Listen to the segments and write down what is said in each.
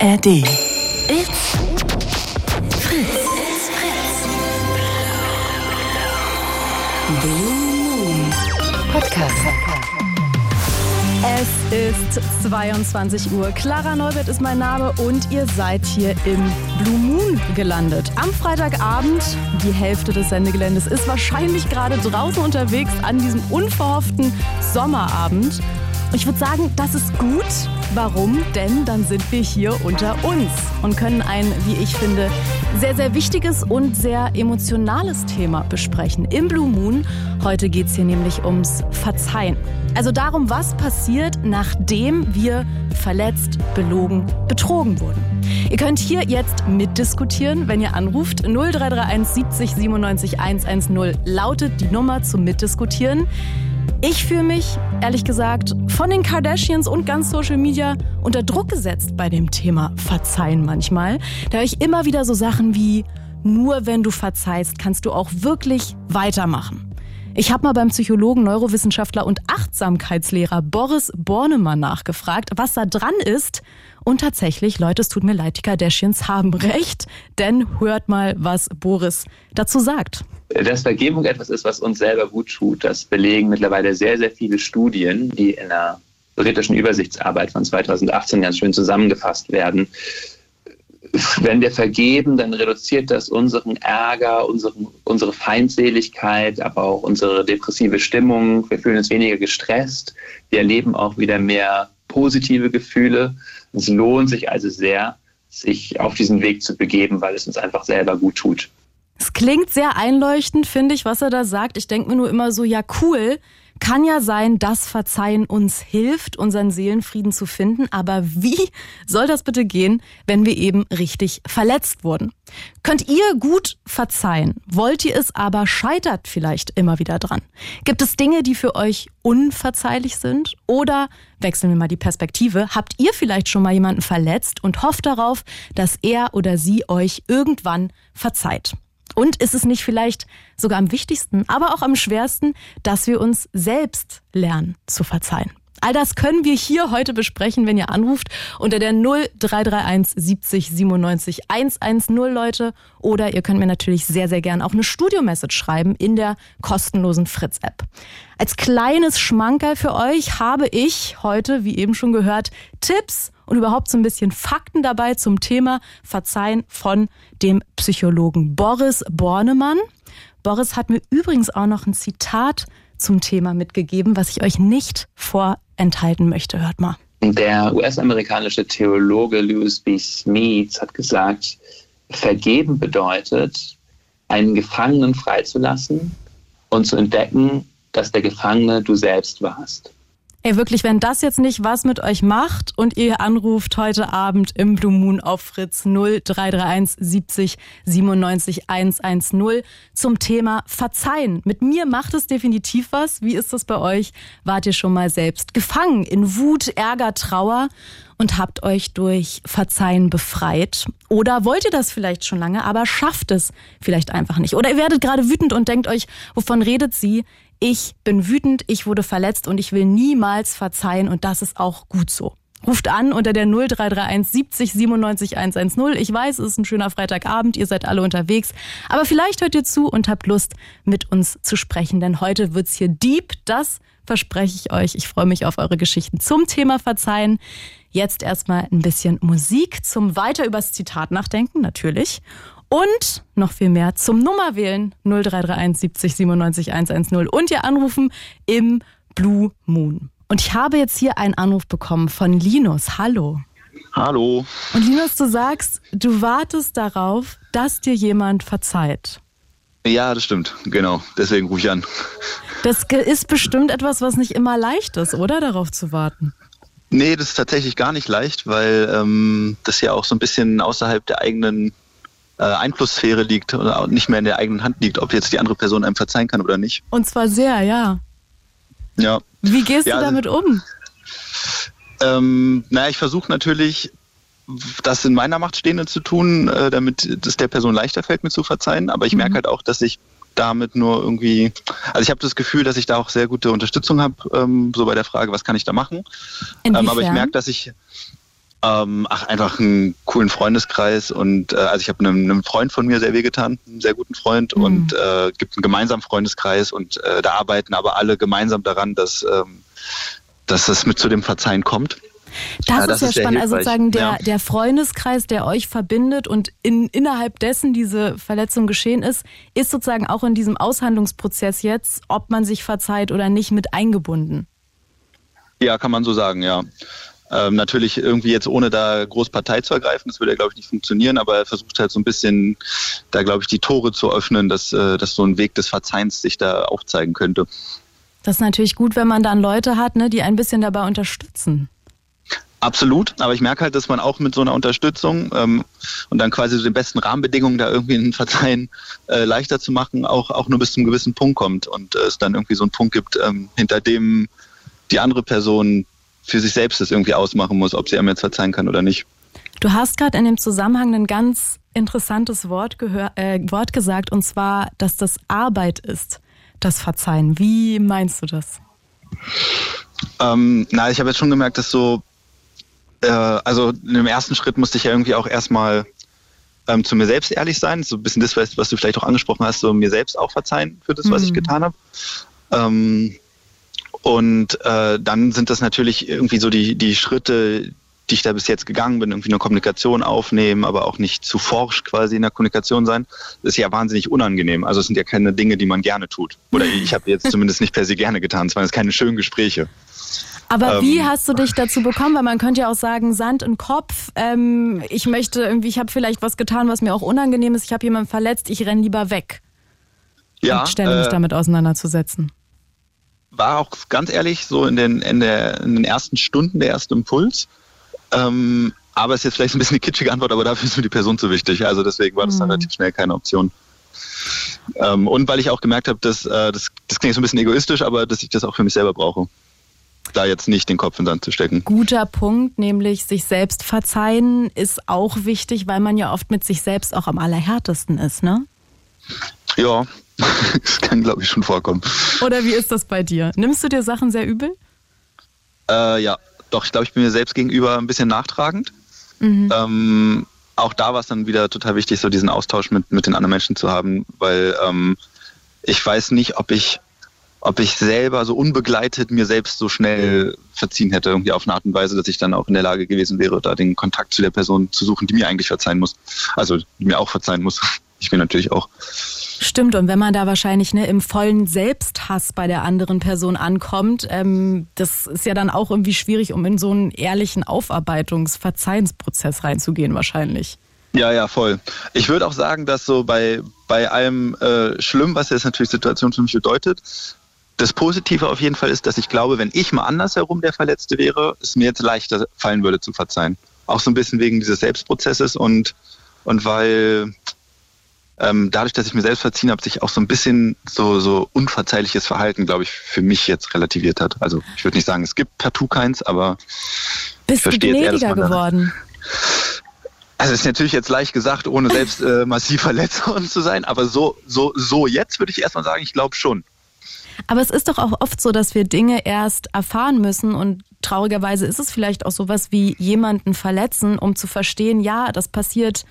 ARD. It's Fritz. Blue Moon Podcast. Es ist 22 Uhr. Clara Neubert ist mein Name und ihr seid hier im Blue Moon gelandet. Am Freitagabend, die Hälfte des Sendegeländes ist wahrscheinlich gerade draußen unterwegs an diesem unverhofften Sommerabend. Ich würde sagen, das ist gut. Warum? Denn dann sind wir hier unter uns und können ein, wie ich finde, sehr, sehr wichtiges und sehr emotionales Thema besprechen. Im Blue Moon. Heute geht es hier nämlich ums Verzeihen. Also darum, was passiert, nachdem wir verletzt, belogen, betrogen wurden. Ihr könnt hier jetzt mitdiskutieren, wenn ihr anruft. 0331 70 97 110 lautet die Nummer zum Mitdiskutieren. Ich fühle mich, ehrlich gesagt, von den Kardashians und ganz Social Media unter Druck gesetzt bei dem Thema Verzeihen manchmal. Da höre ich immer wieder so Sachen wie, nur wenn du verzeihst, kannst du auch wirklich weitermachen. Ich habe mal beim Psychologen, Neurowissenschaftler und Achtsamkeitslehrer Boris Bornemann nachgefragt, was da dran ist. Und tatsächlich, Leute, es tut mir leid, die Kardashians haben recht, denn hört mal, was Boris dazu sagt. Dass Vergebung etwas ist, was uns selber gut tut, das belegen mittlerweile sehr, sehr viele Studien, die in der britischen Übersichtsarbeit von 2018 ganz schön zusammengefasst werden. Wenn wir vergeben, dann reduziert das unseren Ärger, unseren, unsere Feindseligkeit, aber auch unsere depressive Stimmung. Wir fühlen uns weniger gestresst. Wir erleben auch wieder mehr positive Gefühle. Es lohnt sich also sehr, sich auf diesen Weg zu begeben, weil es uns einfach selber gut tut. Es klingt sehr einleuchtend, finde ich, was er da sagt. Ich denke mir nur immer so, ja cool, kann ja sein, dass Verzeihen uns hilft, unseren Seelenfrieden zu finden. Aber wie soll das bitte gehen, wenn wir eben richtig verletzt wurden? Könnt ihr gut verzeihen? Wollt ihr es aber scheitert vielleicht immer wieder dran? Gibt es Dinge, die für euch unverzeihlich sind? Oder wechseln wir mal die Perspektive. Habt ihr vielleicht schon mal jemanden verletzt und hofft darauf, dass er oder sie euch irgendwann verzeiht? Und ist es nicht vielleicht sogar am wichtigsten, aber auch am schwersten, dass wir uns selbst lernen zu verzeihen? All das können wir hier heute besprechen, wenn ihr anruft unter der 0331 70 97 110 Leute. Oder ihr könnt mir natürlich sehr, sehr gern auch eine Studio-Message schreiben in der kostenlosen Fritz-App. Als kleines Schmankerl für euch habe ich heute, wie eben schon gehört, Tipps und überhaupt so ein bisschen Fakten dabei zum Thema Verzeihen von dem Psychologen Boris Bornemann. Boris hat mir übrigens auch noch ein Zitat zum Thema mitgegeben, was ich euch nicht vorenthalten möchte. Hört mal. Der US-amerikanische Theologe Lewis B. Smith hat gesagt, vergeben bedeutet, einen Gefangenen freizulassen und zu entdecken, dass der Gefangene du selbst warst. Ey, wirklich, wenn das jetzt nicht was mit euch macht und ihr anruft heute Abend im Blue Moon auf Fritz 0331 70 97 110 zum Thema Verzeihen. Mit mir macht es definitiv was. Wie ist das bei euch? Wart ihr schon mal selbst gefangen in Wut, Ärger, Trauer? und habt euch durch Verzeihen befreit? Oder wollt ihr das vielleicht schon lange, aber schafft es vielleicht einfach nicht? Oder ihr werdet gerade wütend und denkt euch, wovon redet sie? Ich bin wütend, ich wurde verletzt und ich will niemals verzeihen und das ist auch gut so. Ruft an unter der 0331 70 97 110. Ich weiß, es ist ein schöner Freitagabend, ihr seid alle unterwegs, aber vielleicht hört ihr zu und habt Lust, mit uns zu sprechen, denn heute wird's hier deep, das verspreche ich euch. Ich freue mich auf eure Geschichten zum Thema Verzeihen. Jetzt erstmal ein bisschen Musik zum weiter übers Zitat nachdenken, natürlich. Und noch viel mehr zum Nummerwählen 0331 70 97 110 und ihr anrufen im Blue Moon. Und ich habe jetzt hier einen Anruf bekommen von Linus. Hallo. Hallo. Und Linus, du sagst, du wartest darauf, dass dir jemand verzeiht. Ja, das stimmt. Genau. Deswegen rufe ich an. Das ist bestimmt etwas, was nicht immer leicht ist, oder? Darauf zu warten. Nee, das ist tatsächlich gar nicht leicht, weil ähm, das ja auch so ein bisschen außerhalb der eigenen äh, Einflusssphäre liegt oder nicht mehr in der eigenen Hand liegt, ob jetzt die andere Person einem verzeihen kann oder nicht. Und zwar sehr, ja. Ja. Wie gehst ja, du damit um? Ähm, naja, ich versuche natürlich, das in meiner Macht Stehende zu tun, äh, damit es der Person leichter fällt, mir zu verzeihen. Aber ich mhm. merke halt auch, dass ich damit nur irgendwie, also ich habe das Gefühl, dass ich da auch sehr gute Unterstützung habe, ähm, so bei der Frage, was kann ich da machen. Ähm, aber ich merke, dass ich, Ähm, ach, einfach einen coolen Freundeskreis und äh, also ich habe einem, einem Freund von mir sehr wehgetan, einen sehr guten Freund Mhm. und äh, gibt einen gemeinsamen Freundeskreis und äh, da arbeiten aber alle gemeinsam daran, dass, ähm, dass es mit zu dem Verzeihen kommt. Das, Ja, ist das ja ist sehr spannend. Also sozusagen der, Ja. der Freundeskreis, der euch verbindet und in, innerhalb dessen diese Verletzung geschehen ist, ist sozusagen auch in diesem Aushandlungsprozess jetzt, ob man sich verzeiht oder nicht, mit eingebunden. Ja, kann man so sagen, ja. Ähm, natürlich irgendwie jetzt ohne da groß Partei zu ergreifen, das würde ja, glaube ich, nicht funktionieren, aber er versucht halt so ein bisschen da, glaube ich, die Tore zu öffnen, dass, äh, dass so ein Weg des Verzeihens sich da aufzeigen könnte. Das ist natürlich gut, wenn man dann Leute hat, ne, die ein bisschen dabei unterstützen. Absolut, aber ich merke halt, dass man auch mit so einer Unterstützung ähm, und dann quasi so den besten Rahmenbedingungen da irgendwie ein Verzeihen äh, leichter zu machen, auch, auch nur bis zum gewissen Punkt kommt und äh, es dann irgendwie so einen Punkt gibt, ähm, hinter dem die andere Person für sich selbst das irgendwie ausmachen muss, ob sie einem jetzt verzeihen kann oder nicht. Du hast gerade in dem Zusammenhang ein ganz interessantes Wort, gehör, äh, Wort gesagt, und zwar, dass das Arbeit ist, das Verzeihen. Wie meinst du das? Ähm, na, ich habe jetzt schon gemerkt, dass so, äh, also in dem ersten Schritt musste ich ja irgendwie auch erstmal ähm, zu mir selbst ehrlich sein. So ein bisschen das, was, was du vielleicht auch angesprochen hast, so mir selbst auch verzeihen für das, was ich Mhm. getan habe. Ähm, und äh, dann sind das natürlich irgendwie so die, die Schritte, die ich da bis jetzt gegangen bin, irgendwie eine Kommunikation aufnehmen, aber auch nicht zu forsch quasi in der Kommunikation sein. Das ist ja wahnsinnig unangenehm. Also es sind ja keine Dinge, die man gerne tut. Oder ich habe jetzt zumindest nicht per se gerne getan. Es waren jetzt keine schönen Gespräche. Aber Ähm. wie hast du dich dazu bekommen? Weil man könnte ja auch sagen, Sand im Kopf. Ähm, ich möchte irgendwie, ich habe vielleicht was getan, was mir auch unangenehm ist. Ich habe jemanden verletzt. Ich renn lieber weg. Ja, und ständig äh, damit auseinanderzusetzen. War auch ganz ehrlich so in den, in, der, in den ersten Stunden der erste Impuls. Ähm, aber ist jetzt vielleicht ein bisschen eine kitschige Antwort, aber dafür ist mir die Person zu wichtig. Also deswegen war das dann Mhm. relativ schnell keine Option. Ähm, und weil ich auch gemerkt habe, dass äh, das, das klingt so ein bisschen egoistisch, aber dass ich das auch für mich selber brauche. Da jetzt nicht den Kopf in den Sand zu stecken. Guter Punkt, nämlich sich selbst verzeihen, ist auch wichtig, weil man ja oft mit sich selbst auch am allerhärtesten ist, ne? Ja, das kann glaube ich schon vorkommen. Oder wie ist das bei dir? Nimmst du dir Sachen sehr übel? Äh, ja, doch, ich glaube, ich bin mir selbst gegenüber ein bisschen nachtragend. Ähm, auch da war es dann wieder total wichtig, so diesen Austausch mit, mit den anderen Menschen zu haben, weil ähm, ich weiß nicht, ob ich, ob ich selber so unbegleitet mir selbst so schnell verziehen hätte, irgendwie auf eine Art und Weise, dass ich dann auch in der Lage gewesen wäre, da den Kontakt zu der Person zu suchen, die mir eigentlich verzeihen muss. Also die mir auch verzeihen muss. Ich mir natürlich auch. Stimmt, und wenn man da wahrscheinlich ne, im vollen Selbsthass bei der anderen Person ankommt, ähm, das ist ja dann auch irgendwie schwierig, um in so einen ehrlichen Aufarbeitungs-Verzeihensprozess reinzugehen, wahrscheinlich. Ja, ja, voll. Ich würde auch sagen, dass so bei, bei allem äh, schlimm, was jetzt natürlich Situation für mich bedeutet, das Positive auf jeden Fall ist, dass ich glaube, wenn ich mal andersherum der Verletzte wäre, es mir jetzt leichter fallen würde zu verzeihen. Auch so ein bisschen wegen dieses Selbstprozesses und, und weil ähm, dadurch, dass ich mir selbst verziehen habe, sich auch so ein bisschen so, so unverzeihliches Verhalten, glaube ich, für mich jetzt relativiert hat. Also ich würde nicht sagen, es gibt partout keins, aber Bist du eher, gnädiger da- geworden? Also ist natürlich jetzt leicht gesagt, ohne selbst äh, massiv verletzt worden zu sein, aber so, so, so jetzt würde ich erstmal sagen, ich glaube schon. Aber es ist doch auch oft so, dass wir Dinge erst erfahren müssen und traurigerweise ist es vielleicht auch sowas wie jemanden verletzen, um zu verstehen, ja, das passiert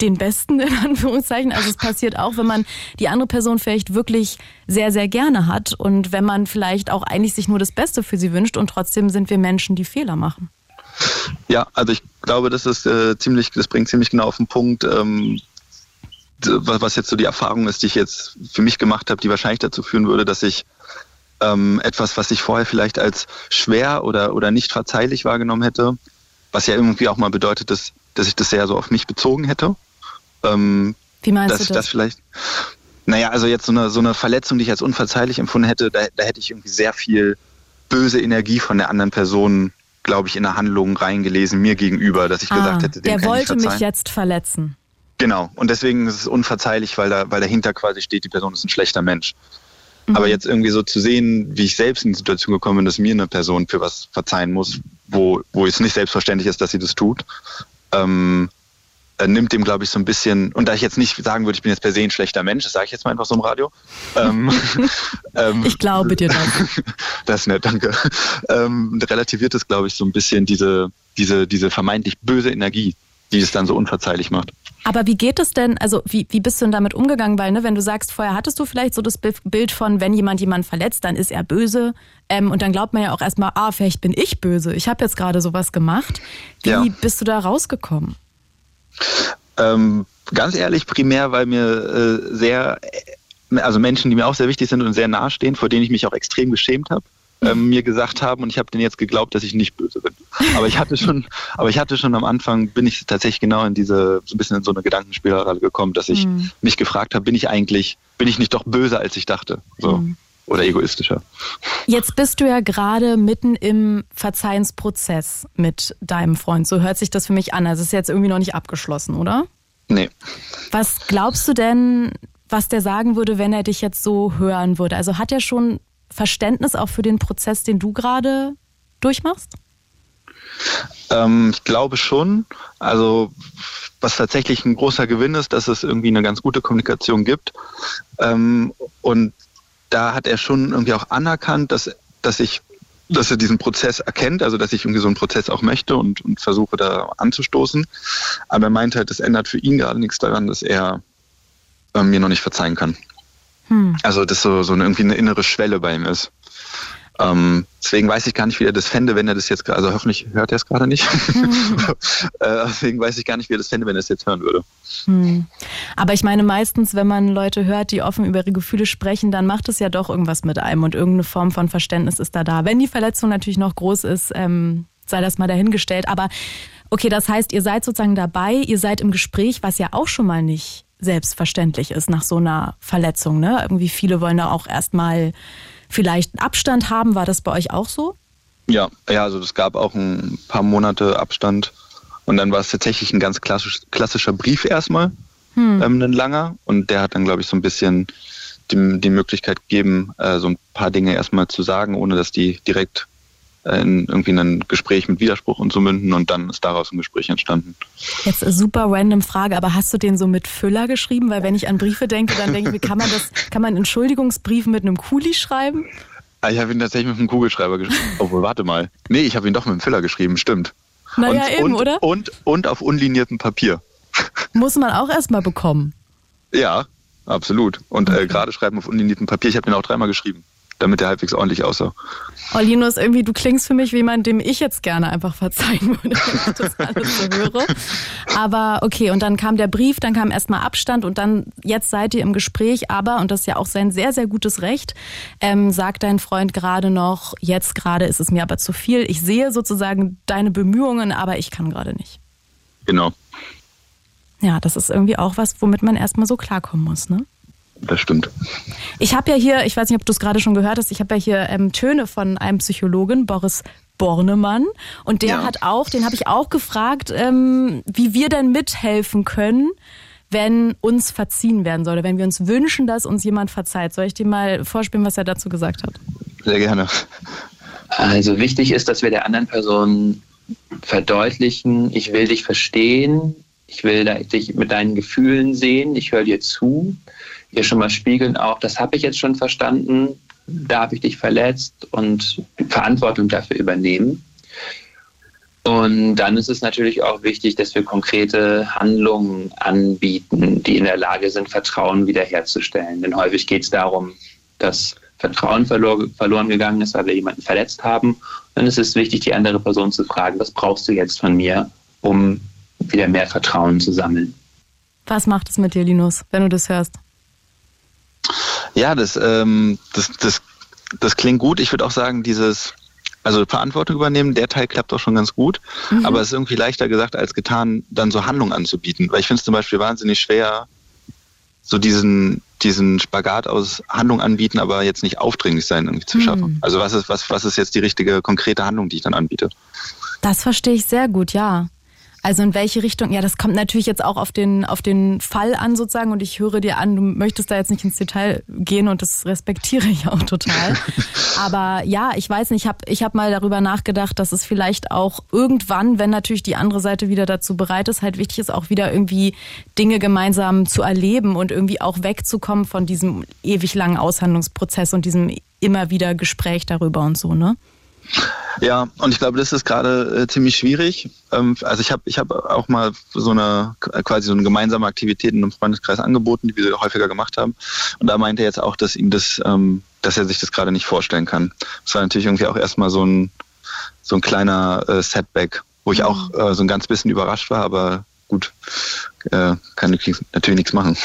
den Besten in Anführungszeichen. Also es passiert auch, wenn man die andere Person vielleicht wirklich sehr, sehr gerne hat und wenn man vielleicht auch eigentlich sich nur das Beste für sie wünscht und trotzdem sind wir Menschen, die Fehler machen. Ja, also ich glaube, das ist äh, ziemlich, das bringt ziemlich genau auf den Punkt, ähm, was jetzt so die Erfahrung ist, die ich jetzt für mich gemacht habe, die wahrscheinlich dazu führen würde, dass ich ähm, etwas, was ich vorher vielleicht als schwer oder, oder nicht verzeihlich wahrgenommen hätte, was ja irgendwie auch mal bedeutet, dass, dass ich das sehr so auf mich bezogen hätte. Ähm, Wie meinst dass du ich das? das vielleicht. Naja, also jetzt so eine, so eine Verletzung, die ich als unverzeihlich empfunden hätte, da, da hätte ich irgendwie sehr viel böse Energie von der anderen Person, glaube ich, in der Handlung reingelesen, mir gegenüber, dass ich gesagt hätte, dem Ah, der wollte mich jetzt verletzen. Genau. Und deswegen ist es unverzeihlich, weil, da, weil dahinter quasi steht, die Person ist ein schlechter Mensch. Mhm. Aber jetzt irgendwie so zu sehen, wie ich selbst in die Situation gekommen bin, dass mir eine Person für was verzeihen muss, wo, wo es nicht selbstverständlich ist, dass sie das tut, ähm, äh, nimmt dem, glaube ich, so ein bisschen, und da ich jetzt nicht sagen würde, ich bin jetzt per se ein schlechter Mensch, das sage ich jetzt mal einfach so im Radio. ähm, ähm, ich glaube dir das. das ist nett, danke. Ähm, relativiert es, glaube ich, so ein bisschen diese, diese, diese vermeintlich böse Energie, die es dann so unverzeihlich macht. Aber wie geht es denn, also wie, wie bist du denn damit umgegangen? Weil, ne, wenn du sagst, vorher hattest du vielleicht so das Bild von, wenn jemand jemanden verletzt, dann ist er böse. Ähm, und dann glaubt man ja auch erstmal, ah, vielleicht bin ich böse. Ich habe jetzt gerade sowas gemacht. Wie ja. bist du da rausgekommen? Ähm, ganz ehrlich, primär, weil mir äh, sehr, also Menschen, die mir auch sehr wichtig sind und sehr nahestehen, vor denen ich mich auch extrem geschämt habe ähm, mir gesagt haben und ich habe denen jetzt geglaubt, dass ich nicht böse bin. Aber ich hatte schon, aber ich hatte schon am Anfang, bin ich tatsächlich genau in diese, so ein bisschen in so eine Gedankenspirale gekommen, dass ich mhm. mich gefragt habe, bin ich eigentlich, bin ich nicht doch böser, als ich dachte? So. Mhm. Oder egoistischer. Jetzt bist du ja gerade mitten im Verzeihensprozess mit deinem Freund. So hört sich das für mich an. Also es ist jetzt irgendwie noch nicht abgeschlossen, oder? Nee. Was glaubst du denn, was der sagen würde, wenn er dich jetzt so hören würde? Also hat er schon Verständnis auch für den Prozess, den du gerade durchmachst? Ähm, ich glaube schon. Also was tatsächlich ein großer Gewinn ist, dass es irgendwie eine ganz gute Kommunikation gibt. Ähm, und da hat er schon irgendwie auch anerkannt, dass, dass ich dass er diesen Prozess erkennt, also dass ich irgendwie so einen Prozess auch möchte und, und versuche da anzustoßen. Aber er meint halt, das ändert für ihn gerade nichts daran, dass er äh, mir noch nicht verzeihen kann. Hm. Also das so, so eine, irgendwie eine innere Schwelle bei ihm ist. Ähm, deswegen weiß ich gar nicht, wie er das fände, wenn er das jetzt, also hoffentlich hört er es gerade nicht. Mhm. äh, deswegen weiß ich gar nicht, wie er das fände, wenn er es jetzt hören würde. Mhm. Aber ich meine, meistens, wenn man Leute hört, die offen über ihre Gefühle sprechen, dann macht es ja doch irgendwas mit einem und irgendeine Form von Verständnis ist da da. Wenn die Verletzung natürlich noch groß ist, ähm, sei das mal dahingestellt. Aber okay, das heißt, ihr seid sozusagen dabei, ihr seid im Gespräch, was ja auch schon mal nicht selbstverständlich ist nach so einer Verletzung. Ne? Irgendwie viele wollen da auch erstmal vielleicht Abstand haben. War das bei euch auch so? Ja, ja, also es gab auch ein paar Monate Abstand. Und dann war es tatsächlich ein ganz klassisch, klassischer Brief erstmal, hm. ähm, ein langer. Und der hat dann, glaube ich, so ein bisschen die, die Möglichkeit gegeben, äh, so ein paar Dinge erstmal zu sagen, ohne dass die direkt in irgendwie ein Gespräch mit Widerspruch und so münden und dann ist daraus ein Gespräch entstanden. Jetzt super random Frage, aber hast du den so mit Füller geschrieben? Weil wenn ich an Briefe denke, dann denke ich, wie kann man das, kann man Entschuldigungsbrief mit einem Kuli schreiben? Ah, ich habe ihn tatsächlich mit einem Kugelschreiber geschrieben. Obwohl, warte mal. Nee, ich habe ihn doch mit einem Füller geschrieben, stimmt. Naja, und, eben, und, oder? Und, und auf unliniertem Papier. Muss man auch erstmal bekommen. Ja, absolut. Und äh, gerade schreiben auf unliniertem Papier. Ich habe den auch dreimal geschrieben damit er halbwegs ordentlich aussah. Oh, Linus, irgendwie, du klingst für mich wie jemand, dem ich jetzt gerne einfach verzeihen würde, wenn ich das alles so höre. Aber okay, und dann kam der Brief, dann kam erstmal Abstand und dann, jetzt seid ihr im Gespräch, aber, und das ist ja auch sein sehr, sehr gutes Recht, ähm, sagt dein Freund gerade noch, jetzt gerade ist es mir aber zu viel. Ich sehe sozusagen deine Bemühungen, aber ich kann gerade nicht. Genau. Ja, das ist irgendwie auch was, womit man erstmal so klarkommen muss, ne? Das stimmt. Ich habe ja hier, ich weiß nicht, ob du es gerade schon gehört hast, ich habe ja hier ähm, Töne von einem Psychologen, Boris Bornemann. Und der ja. hat auch, den habe ich auch gefragt, ähm, wie wir denn mithelfen können, wenn uns verziehen werden soll, oder wenn wir uns wünschen, dass uns jemand verzeiht. Soll ich dir mal vorspielen, was er dazu gesagt hat? Sehr gerne. Also wichtig ist, dass wir der anderen Person verdeutlichen, ich will dich verstehen, ich will dich mit deinen Gefühlen sehen, ich höre dir zu hier schon mal spiegeln, auch das habe ich jetzt schon verstanden, da habe ich dich verletzt und Verantwortung dafür übernehmen. Und dann ist es natürlich auch wichtig, dass wir konkrete Handlungen anbieten, die in der Lage sind, Vertrauen wiederherzustellen. Denn häufig geht es darum, dass Vertrauen verlor verloren gegangen ist, weil wir jemanden verletzt haben. Und dann ist es wichtig, die andere Person zu fragen, was brauchst du jetzt von mir, um wieder mehr Vertrauen zu sammeln. Was macht es mit dir, Linus, wenn du das hörst? Ja, das, ähm, das, das, das klingt gut. Ich würde auch sagen, dieses, also Verantwortung übernehmen, der Teil klappt auch schon ganz gut. Mhm. Aber es ist irgendwie leichter gesagt als getan, dann so Handlungen anzubieten. Weil ich finde es zum Beispiel wahnsinnig schwer, so diesen, diesen Spagat aus Handlung anbieten, aber jetzt nicht aufdringlich sein irgendwie zu schaffen. Mhm. Also was ist, was, was ist jetzt die richtige, konkrete Handlung, die ich dann anbiete? Das verstehe ich sehr gut, ja. Also in welche Richtung? Ja, das kommt natürlich jetzt auch auf den, auf den Fall an sozusagen und ich höre dir an, du möchtest da jetzt nicht ins Detail gehen und das respektiere ich auch total. Aber ja, ich weiß nicht, ich habe ich hab mal darüber nachgedacht, dass es vielleicht auch irgendwann, wenn natürlich die andere Seite wieder dazu bereit ist, halt wichtig ist, auch wieder irgendwie Dinge gemeinsam zu erleben und irgendwie auch wegzukommen von diesem ewig langen Aushandlungsprozess und diesem immer wieder Gespräch darüber und so, ne? Ja, und ich glaube, das ist gerade äh, ziemlich schwierig. Ähm, also ich habe ich hab auch mal so eine quasi so eine gemeinsame Aktivität in einem Freundeskreis angeboten, die wir häufiger gemacht haben. Und da meinte er jetzt auch, dass ihm das, ähm, dass er sich das gerade nicht vorstellen kann. Das war natürlich irgendwie auch erstmal so ein so ein kleiner äh, Setback, wo ich mhm. auch äh, so ein ganz bisschen überrascht war, aber gut, äh, kann natürlich nichts machen.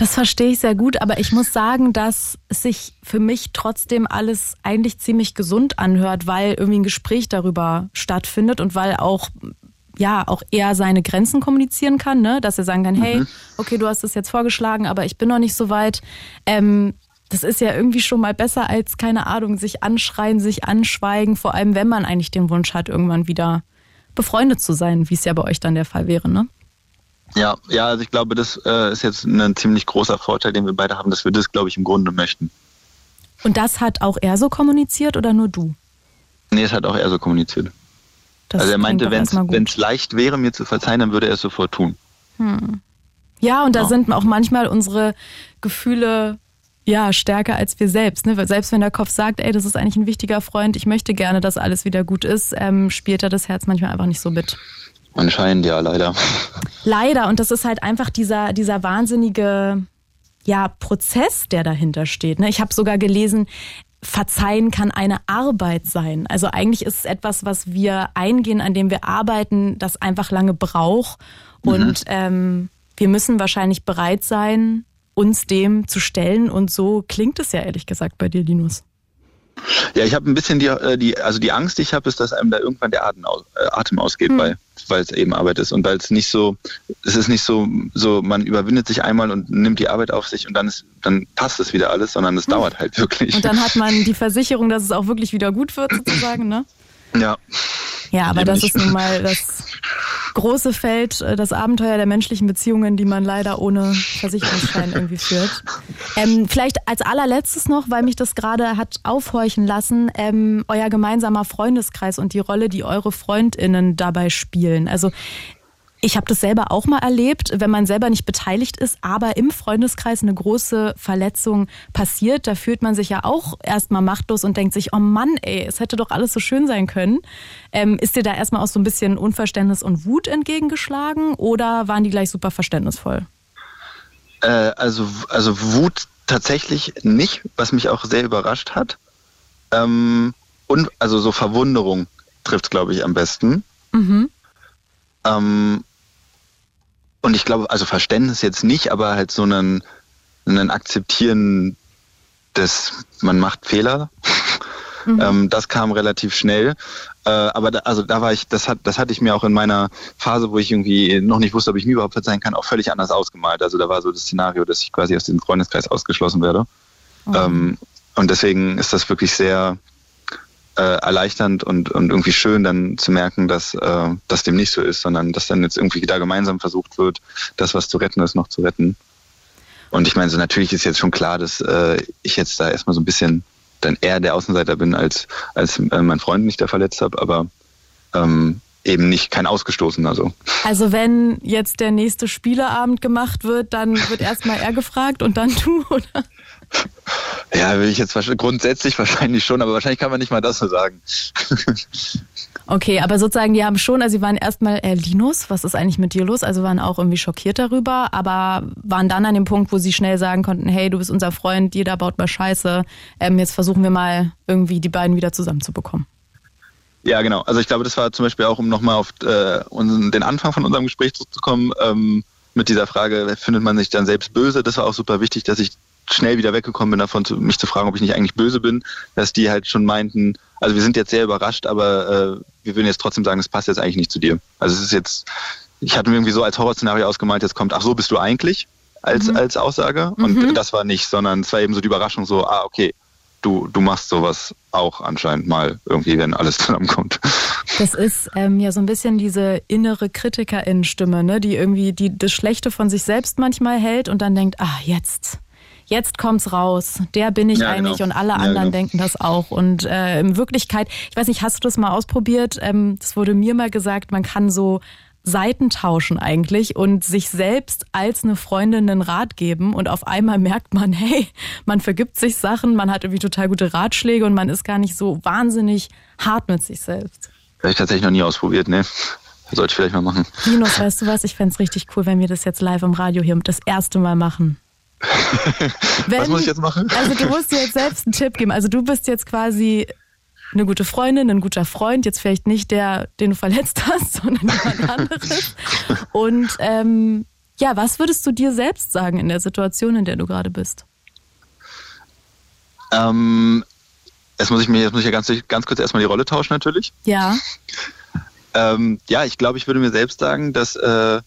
Das verstehe ich sehr gut, aber ich muss sagen, dass es sich für mich trotzdem alles eigentlich ziemlich gesund anhört, weil irgendwie ein Gespräch darüber stattfindet und weil auch ja auch er seine Grenzen kommunizieren kann, ne? dass er sagen kann, hey, mhm. okay, du hast es jetzt vorgeschlagen, aber ich bin noch nicht so weit. Ähm, das ist ja irgendwie schon mal besser als, keine Ahnung, sich anschreien, sich anschweigen, vor allem wenn man eigentlich den Wunsch hat, irgendwann wieder befreundet zu sein, wie es ja bei euch dann der Fall wäre, ne? Ja, ja, also ich glaube, das äh, ist jetzt ein ziemlich großer Vorteil, den wir beide haben, dass wir das, glaube ich, im Grunde möchten. Und das hat auch er so kommuniziert oder nur du? Nee, es hat auch er so kommuniziert. Das also er meinte, wenn es leicht wäre, mir zu verzeihen, dann würde er es sofort tun. Hm. Ja, und da ja. sind auch manchmal unsere Gefühle ja stärker als wir selbst. Ne? Selbst wenn der Kopf sagt, ey, das ist eigentlich ein wichtiger Freund, ich möchte gerne, dass alles wieder gut ist, ähm, spielt da das Herz manchmal einfach nicht so mit. Anscheinend ja, leider. Leider. Und das ist halt einfach dieser, dieser wahnsinnige ja, Prozess, der dahinter steht. Ne? Ich habe sogar gelesen, Verzeihen kann eine Arbeit sein. Also eigentlich ist es etwas, was wir eingehen, an dem wir arbeiten, das einfach lange braucht. Und mhm. ähm, wir müssen wahrscheinlich bereit sein, uns dem zu stellen. Und so klingt es ja ehrlich gesagt bei dir, Linus. Ja, ich habe ein bisschen die, äh, die, also die Angst, die ich habe, ist, dass einem da irgendwann der Atem, aus, äh, Atem ausgeht, mhm. weil weil es eben Arbeit ist und weil es nicht so, es ist nicht so, so man überwindet sich einmal und nimmt die Arbeit auf sich und dann ist, dann passt es wieder alles, sondern es mhm. dauert halt wirklich. Und dann hat man die Versicherung, dass es auch wirklich wieder gut wird, sozusagen, ne? Ja. Ja, aber das ist nun mal das große Feld, äh, das Abenteuer der menschlichen Beziehungen, die man leider ohne Versicherungsschein irgendwie führt. Ähm, vielleicht als allerletztes noch, weil mich das gerade hat aufhorchen lassen, ähm, euer gemeinsamer Freundeskreis und die Rolle, die eure Freundinnen dabei spielen. Also ich habe das selber auch mal erlebt, wenn man selber nicht beteiligt ist, aber im Freundeskreis eine große Verletzung passiert. Da fühlt man sich ja auch erstmal machtlos und denkt sich, oh Mann, ey, es hätte doch alles so schön sein können. Ähm, ist dir da erstmal auch so ein bisschen Unverständnis und Wut entgegengeschlagen oder waren die gleich super verständnisvoll? Äh, also, also Wut tatsächlich nicht, was mich auch sehr überrascht hat. Ähm, und also so Verwunderung trifft, glaube ich, am besten. Mhm. Ähm, und ich glaube, also Verständnis jetzt nicht, aber halt so einen, einen Akzeptieren dass man macht Fehler. Mhm. Ähm, das kam relativ schnell. Äh, aber da, also da war ich, das hat, das hatte ich mir auch in meiner Phase, wo ich irgendwie noch nicht wusste, ob ich mir überhaupt verzeihen kann, auch völlig anders ausgemalt. Also da war so das Szenario, dass ich quasi aus dem Freundeskreis ausgeschlossen werde. Mhm. Ähm, und deswegen ist das wirklich sehr, äh, erleichternd und, und irgendwie schön dann zu merken, dass äh, das dem nicht so ist, sondern dass dann jetzt irgendwie da gemeinsam versucht wird, das, was zu retten ist, noch zu retten. Und ich meine, so natürlich ist jetzt schon klar, dass äh, ich jetzt da erstmal so ein bisschen dann eher der Außenseiter bin, als, als äh, mein Freund mich da verletzt habe, aber ähm, eben nicht kein Ausgestoßen. Also. also wenn jetzt der nächste Spieleabend gemacht wird, dann wird erstmal er gefragt und dann du, oder? Ja, will ich jetzt grundsätzlich wahrscheinlich schon, aber wahrscheinlich kann man nicht mal das so sagen. Okay, aber sozusagen, die haben schon, also sie waren erstmal, äh, Linus, was ist eigentlich mit dir los? Also waren auch irgendwie schockiert darüber, aber waren dann an dem Punkt, wo sie schnell sagen konnten, hey, du bist unser Freund, jeder baut mal Scheiße, ähm, jetzt versuchen wir mal irgendwie die beiden wieder zusammenzubekommen. Ja, genau. Also ich glaube, das war zum Beispiel auch, um nochmal auf äh, unseren, den Anfang von unserem Gespräch zurückzukommen, ähm, mit dieser Frage, findet man sich dann selbst böse? Das war auch super wichtig, dass ich schnell wieder weggekommen bin davon, mich zu fragen, ob ich nicht eigentlich böse bin, dass die halt schon meinten, also wir sind jetzt sehr überrascht, aber äh, wir würden jetzt trotzdem sagen, es passt jetzt eigentlich nicht zu dir. Also es ist jetzt, ich hatte mir irgendwie so als Horrorszenario ausgemalt, jetzt kommt, ach so bist du eigentlich als, mhm. als Aussage und mhm. das war nicht, sondern es war eben so die Überraschung so, ah okay, du, du machst sowas auch anscheinend mal irgendwie, wenn alles zusammenkommt. Das ist ähm, ja so ein bisschen diese innere Kritikerin-Stimme, ne? die irgendwie die, das Schlechte von sich selbst manchmal hält und dann denkt, ah, jetzt. Jetzt kommt's raus. Der bin ich ja, eigentlich genau. und alle anderen ja, genau. denken das auch. Und äh, in Wirklichkeit, ich weiß nicht, hast du das mal ausprobiert? Ähm, das wurde mir mal gesagt, man kann so Seiten tauschen eigentlich und sich selbst als eine Freundin einen Rat geben und auf einmal merkt man, hey, man vergibt sich Sachen, man hat irgendwie total gute Ratschläge und man ist gar nicht so wahnsinnig hart mit sich selbst. Habe ich tatsächlich noch nie ausprobiert, ne? Sollte ich vielleicht mal machen. Linus, weißt du was? Ich fände es richtig cool, wenn wir das jetzt live im Radio hier das erste Mal machen. wenn, was muss ich jetzt machen? Also du musst dir jetzt selbst einen Tipp geben. Also du bist jetzt quasi eine gute Freundin, ein guter Freund, jetzt vielleicht nicht der, den du verletzt hast, sondern jemand anderes. Und ähm, ja, was würdest du dir selbst sagen in der Situation, in der du gerade bist? Ähm, jetzt muss ich mir, jetzt muss ich ja ganz, ganz kurz erstmal die Rolle tauschen natürlich. Ja. Ähm, ja, ich glaube, ich würde mir selbst sagen, dass, äh,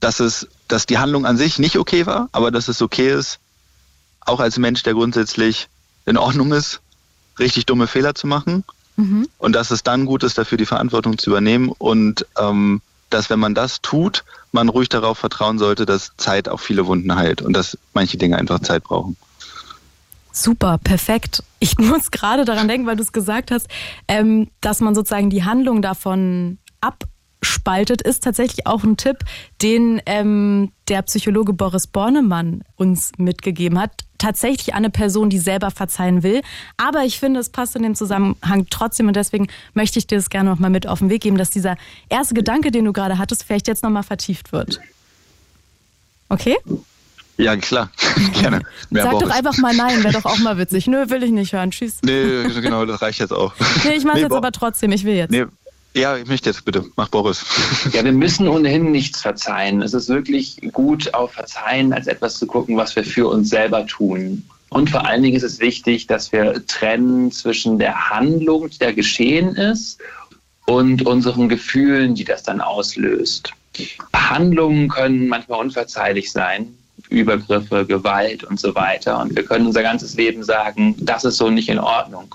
dass es, dass die Handlung an sich nicht okay war, aber dass es okay ist, auch als Mensch, der grundsätzlich in Ordnung ist, richtig dumme Fehler zu machen mhm. und dass es dann gut ist, dafür die Verantwortung zu übernehmen und ähm, dass, wenn man das tut, man ruhig darauf vertrauen sollte, dass Zeit auch viele Wunden heilt und dass manche Dinge einfach Zeit brauchen. Super, perfekt. Ich muss gerade daran denken, weil du es gesagt hast, ähm, dass man sozusagen die Handlung davon ab spaltet, ist tatsächlich auch ein Tipp, den ähm, der Psychologe Boris Bornemann uns mitgegeben hat. Tatsächlich eine Person, die selber verzeihen will. Aber ich finde, es passt in dem Zusammenhang trotzdem und deswegen möchte ich dir das gerne nochmal mit auf den Weg geben, dass dieser erste Gedanke, den du gerade hattest, vielleicht jetzt nochmal vertieft wird. Okay? Ja, klar. Gerne. Mehr Sag doch einfach mal nein, wäre doch auch mal witzig. Nö, will ich nicht hören. Tschüss. Nee, genau, das reicht jetzt auch. Nee, ich mach's nee, jetzt aber trotzdem. Ich will jetzt. Nee, ja, ich möchte jetzt bitte. Mach Boris. Ja, wir müssen ohnehin nichts verzeihen. Es ist wirklich gut, auf Verzeihen als etwas zu gucken, was wir für uns selber tun. Und vor allen Dingen ist es wichtig, dass wir trennen zwischen der Handlung, die da geschehen ist, und unseren Gefühlen, die das dann auslöst. Handlungen können manchmal unverzeihlich sein, Übergriffe, Gewalt und so weiter. Und wir können unser ganzes Leben sagen, das ist so nicht in Ordnung.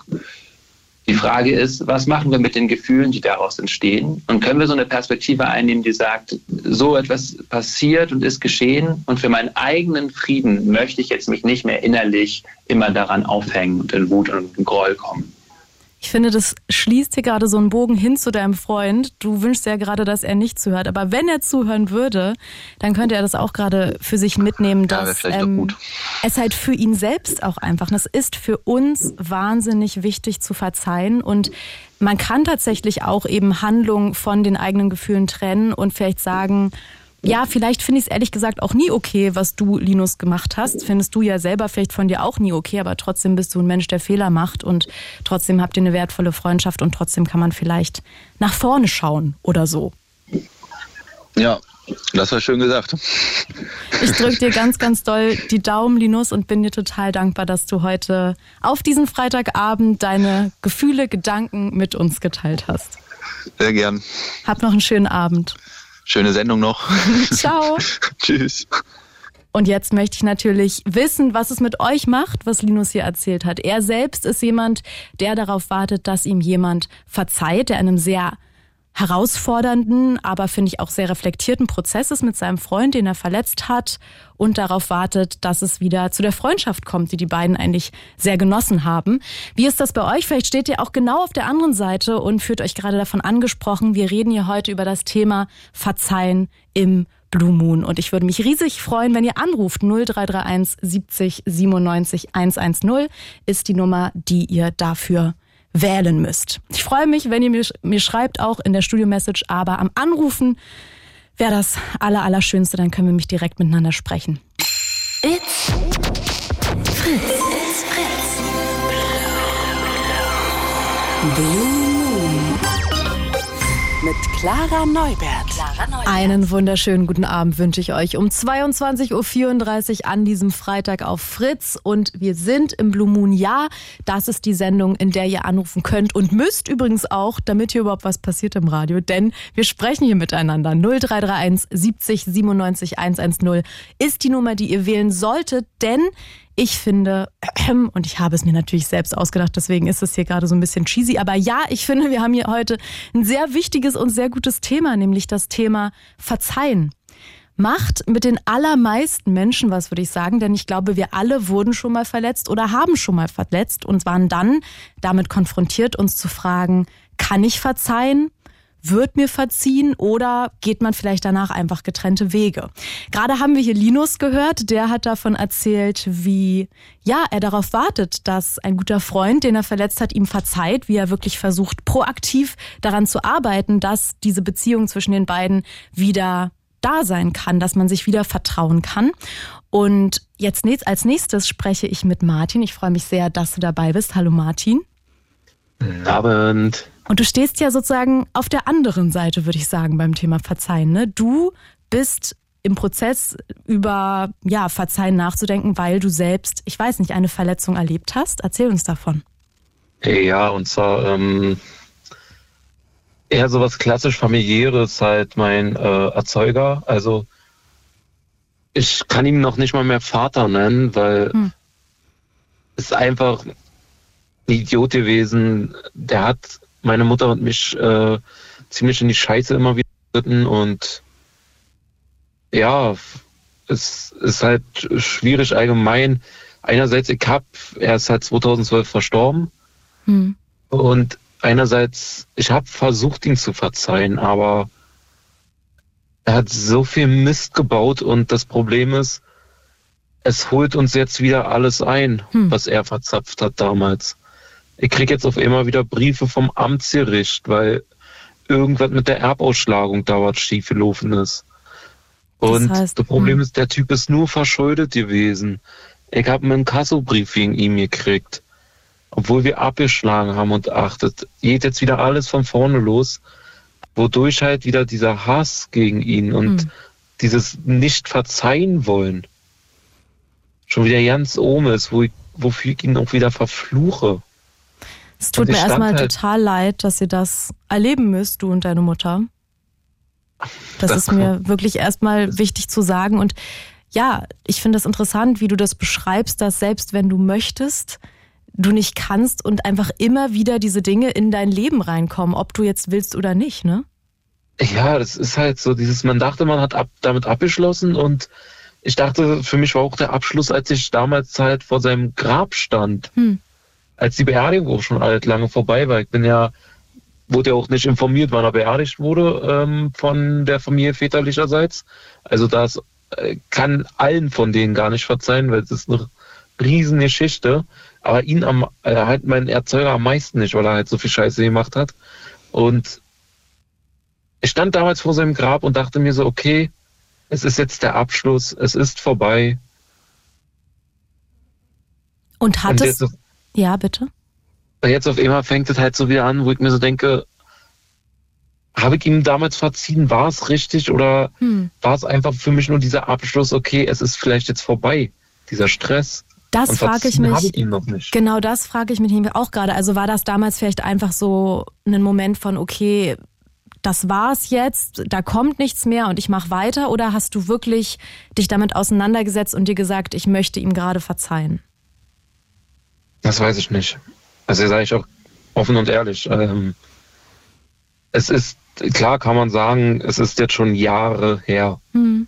Die Frage ist, was machen wir mit den Gefühlen, die daraus entstehen? Und können wir so eine Perspektive einnehmen, die sagt, so etwas passiert und ist geschehen und für meinen eigenen Frieden möchte ich jetzt mich nicht mehr innerlich immer daran aufhängen und in Wut und in Groll kommen. Ich finde, das schließt hier gerade so einen Bogen hin zu deinem Freund. Du wünschst ja gerade, dass er nicht zuhört. Aber wenn er zuhören würde, dann könnte er das auch gerade für sich mitnehmen, dass ja, ähm, es halt für ihn selbst auch einfach, es ist für uns wahnsinnig wichtig zu verzeihen und man kann tatsächlich auch eben Handlungen von den eigenen Gefühlen trennen und vielleicht sagen, ja, vielleicht finde ich es ehrlich gesagt auch nie okay, was du, Linus, gemacht hast. Findest du ja selber vielleicht von dir auch nie okay, aber trotzdem bist du ein Mensch, der Fehler macht und trotzdem habt ihr eine wertvolle Freundschaft und trotzdem kann man vielleicht nach vorne schauen oder so. Ja, das war schön gesagt. Ich drücke dir ganz, ganz doll die Daumen, Linus, und bin dir total dankbar, dass du heute auf diesen Freitagabend deine Gefühle, Gedanken mit uns geteilt hast. Sehr gern. Hab noch einen schönen Abend. Schöne Sendung noch. Ciao. Tschüss. Und jetzt möchte ich natürlich wissen, was es mit euch macht, was Linus hier erzählt hat. Er selbst ist jemand, der darauf wartet, dass ihm jemand verzeiht, der einem sehr herausfordernden, aber finde ich auch sehr reflektierten Prozess ist mit seinem Freund, den er verletzt hat und darauf wartet, dass es wieder zu der Freundschaft kommt, die die beiden eigentlich sehr genossen haben. Wie ist das bei euch? Vielleicht steht ihr auch genau auf der anderen Seite und führt euch gerade davon angesprochen. Wir reden hier heute über das Thema Verzeihen im Blue Moon. Und ich würde mich riesig freuen, wenn ihr anruft. 0331 70 97 110 ist die Nummer, die ihr dafür wählen müsst. Ich freue mich, wenn ihr mir, mir schreibt, auch in der Studio-Message, aber am Anrufen wäre das aller, Allerschönste, dann können wir mich direkt miteinander sprechen. It's Fritz. It's. Blue Moon. Mit Clara Neubert. Einen wunderschönen guten Abend wünsche ich euch um 22.34 Uhr an diesem Freitag auf Fritz. Und wir sind im Blue Moon Ja. Das ist die Sendung, in der ihr anrufen könnt und müsst übrigens auch, damit hier überhaupt was passiert im Radio. Denn wir sprechen hier miteinander. 0331 70 97 110 ist die Nummer, die ihr wählen solltet. Denn ich finde, und ich habe es mir natürlich selbst ausgedacht, deswegen ist es hier gerade so ein bisschen cheesy, aber ja, ich finde, wir haben hier heute ein sehr wichtiges und sehr gutes Thema, nämlich das Thema Verzeihen. Macht mit den allermeisten Menschen was, würde ich sagen, denn ich glaube, wir alle wurden schon mal verletzt oder haben schon mal verletzt und waren dann damit konfrontiert, uns zu fragen, kann ich verzeihen? Wird mir verziehen oder geht man vielleicht danach einfach getrennte Wege? Gerade haben wir hier Linus gehört, der hat davon erzählt, wie ja, er darauf wartet, dass ein guter Freund, den er verletzt hat, ihm verzeiht, wie er wirklich versucht, proaktiv daran zu arbeiten, dass diese Beziehung zwischen den beiden wieder da sein kann, dass man sich wieder vertrauen kann. Und jetzt als nächstes spreche ich mit Martin. Ich freue mich sehr, dass du dabei bist. Hallo Martin. Guten Abend. Und du stehst ja sozusagen auf der anderen Seite, würde ich sagen, beim Thema Verzeihen. Ne? Du bist im Prozess über ja, Verzeihen nachzudenken, weil du selbst, ich weiß nicht, eine Verletzung erlebt hast. Erzähl uns davon. Ja, und zwar ähm, eher so was klassisch familiäres, halt mein äh, Erzeuger. Also ich kann ihn noch nicht mal mehr Vater nennen, weil hm. es einfach ein Idiot gewesen. Der hat meine Mutter und mich äh, ziemlich in die Scheiße immer wieder geritten und ja, es ist halt schwierig allgemein. Einerseits, ich hab, er ist halt 2012 verstorben hm. und einerseits, ich habe versucht, ihn zu verzeihen, aber er hat so viel Mist gebaut und das Problem ist, es holt uns jetzt wieder alles ein, hm. was er verzapft hat damals ich kriege jetzt auf immer wieder Briefe vom Amtsgericht, weil irgendwas mit der Erbausschlagung dauert schief gelaufen ist. Und das, heißt, das Problem mh. ist, der Typ ist nur verschuldet gewesen. Ich habe einen Kassobrief wegen ihm gekriegt. Obwohl wir abgeschlagen haben und achtet, geht jetzt wieder alles von vorne los, wodurch halt wieder dieser Hass gegen ihn und mhm. dieses nicht verzeihen wollen schon wieder ganz oben ist, wo ich, wofür ich ihn auch wieder verfluche. Es tut mir erstmal halt total leid, dass ihr das erleben müsst, du und deine Mutter. Das, das ist mir wirklich erstmal wichtig zu sagen. Und ja, ich finde es interessant, wie du das beschreibst, dass selbst wenn du möchtest, du nicht kannst und einfach immer wieder diese Dinge in dein Leben reinkommen, ob du jetzt willst oder nicht, ne? Ja, das ist halt so dieses, man dachte, man hat ab, damit abgeschlossen und ich dachte, für mich war auch der Abschluss, als ich damals halt vor seinem Grab stand. Hm als die Beerdigung auch schon alt lange vorbei war. Ich bin ja, wurde ja auch nicht informiert, wann er beerdigt wurde ähm, von der Familie väterlicherseits. Also das äh, kann allen von denen gar nicht verzeihen, weil es ist eine riesen Geschichte. Aber ihn am, äh, halt meinen Erzeuger am meisten nicht, weil er halt so viel Scheiße gemacht hat. Und ich stand damals vor seinem Grab und dachte mir so, okay, es ist jetzt der Abschluss, es ist vorbei. Und hat und es, ja, bitte. Jetzt auf einmal fängt es halt so wieder an, wo ich mir so denke, habe ich ihm damals verziehen, war es richtig oder hm. war es einfach für mich nur dieser Abschluss, okay, es ist vielleicht jetzt vorbei, dieser Stress? Das frage ich mich. Ich genau das frage ich mich auch gerade. Also war das damals vielleicht einfach so ein Moment von, okay, das war's jetzt, da kommt nichts mehr und ich mache weiter? Oder hast du wirklich dich damit auseinandergesetzt und dir gesagt, ich möchte ihm gerade verzeihen? Das weiß ich nicht. Also sage ich auch offen und ehrlich. Ähm, es ist, klar kann man sagen, es ist jetzt schon Jahre her. Mhm.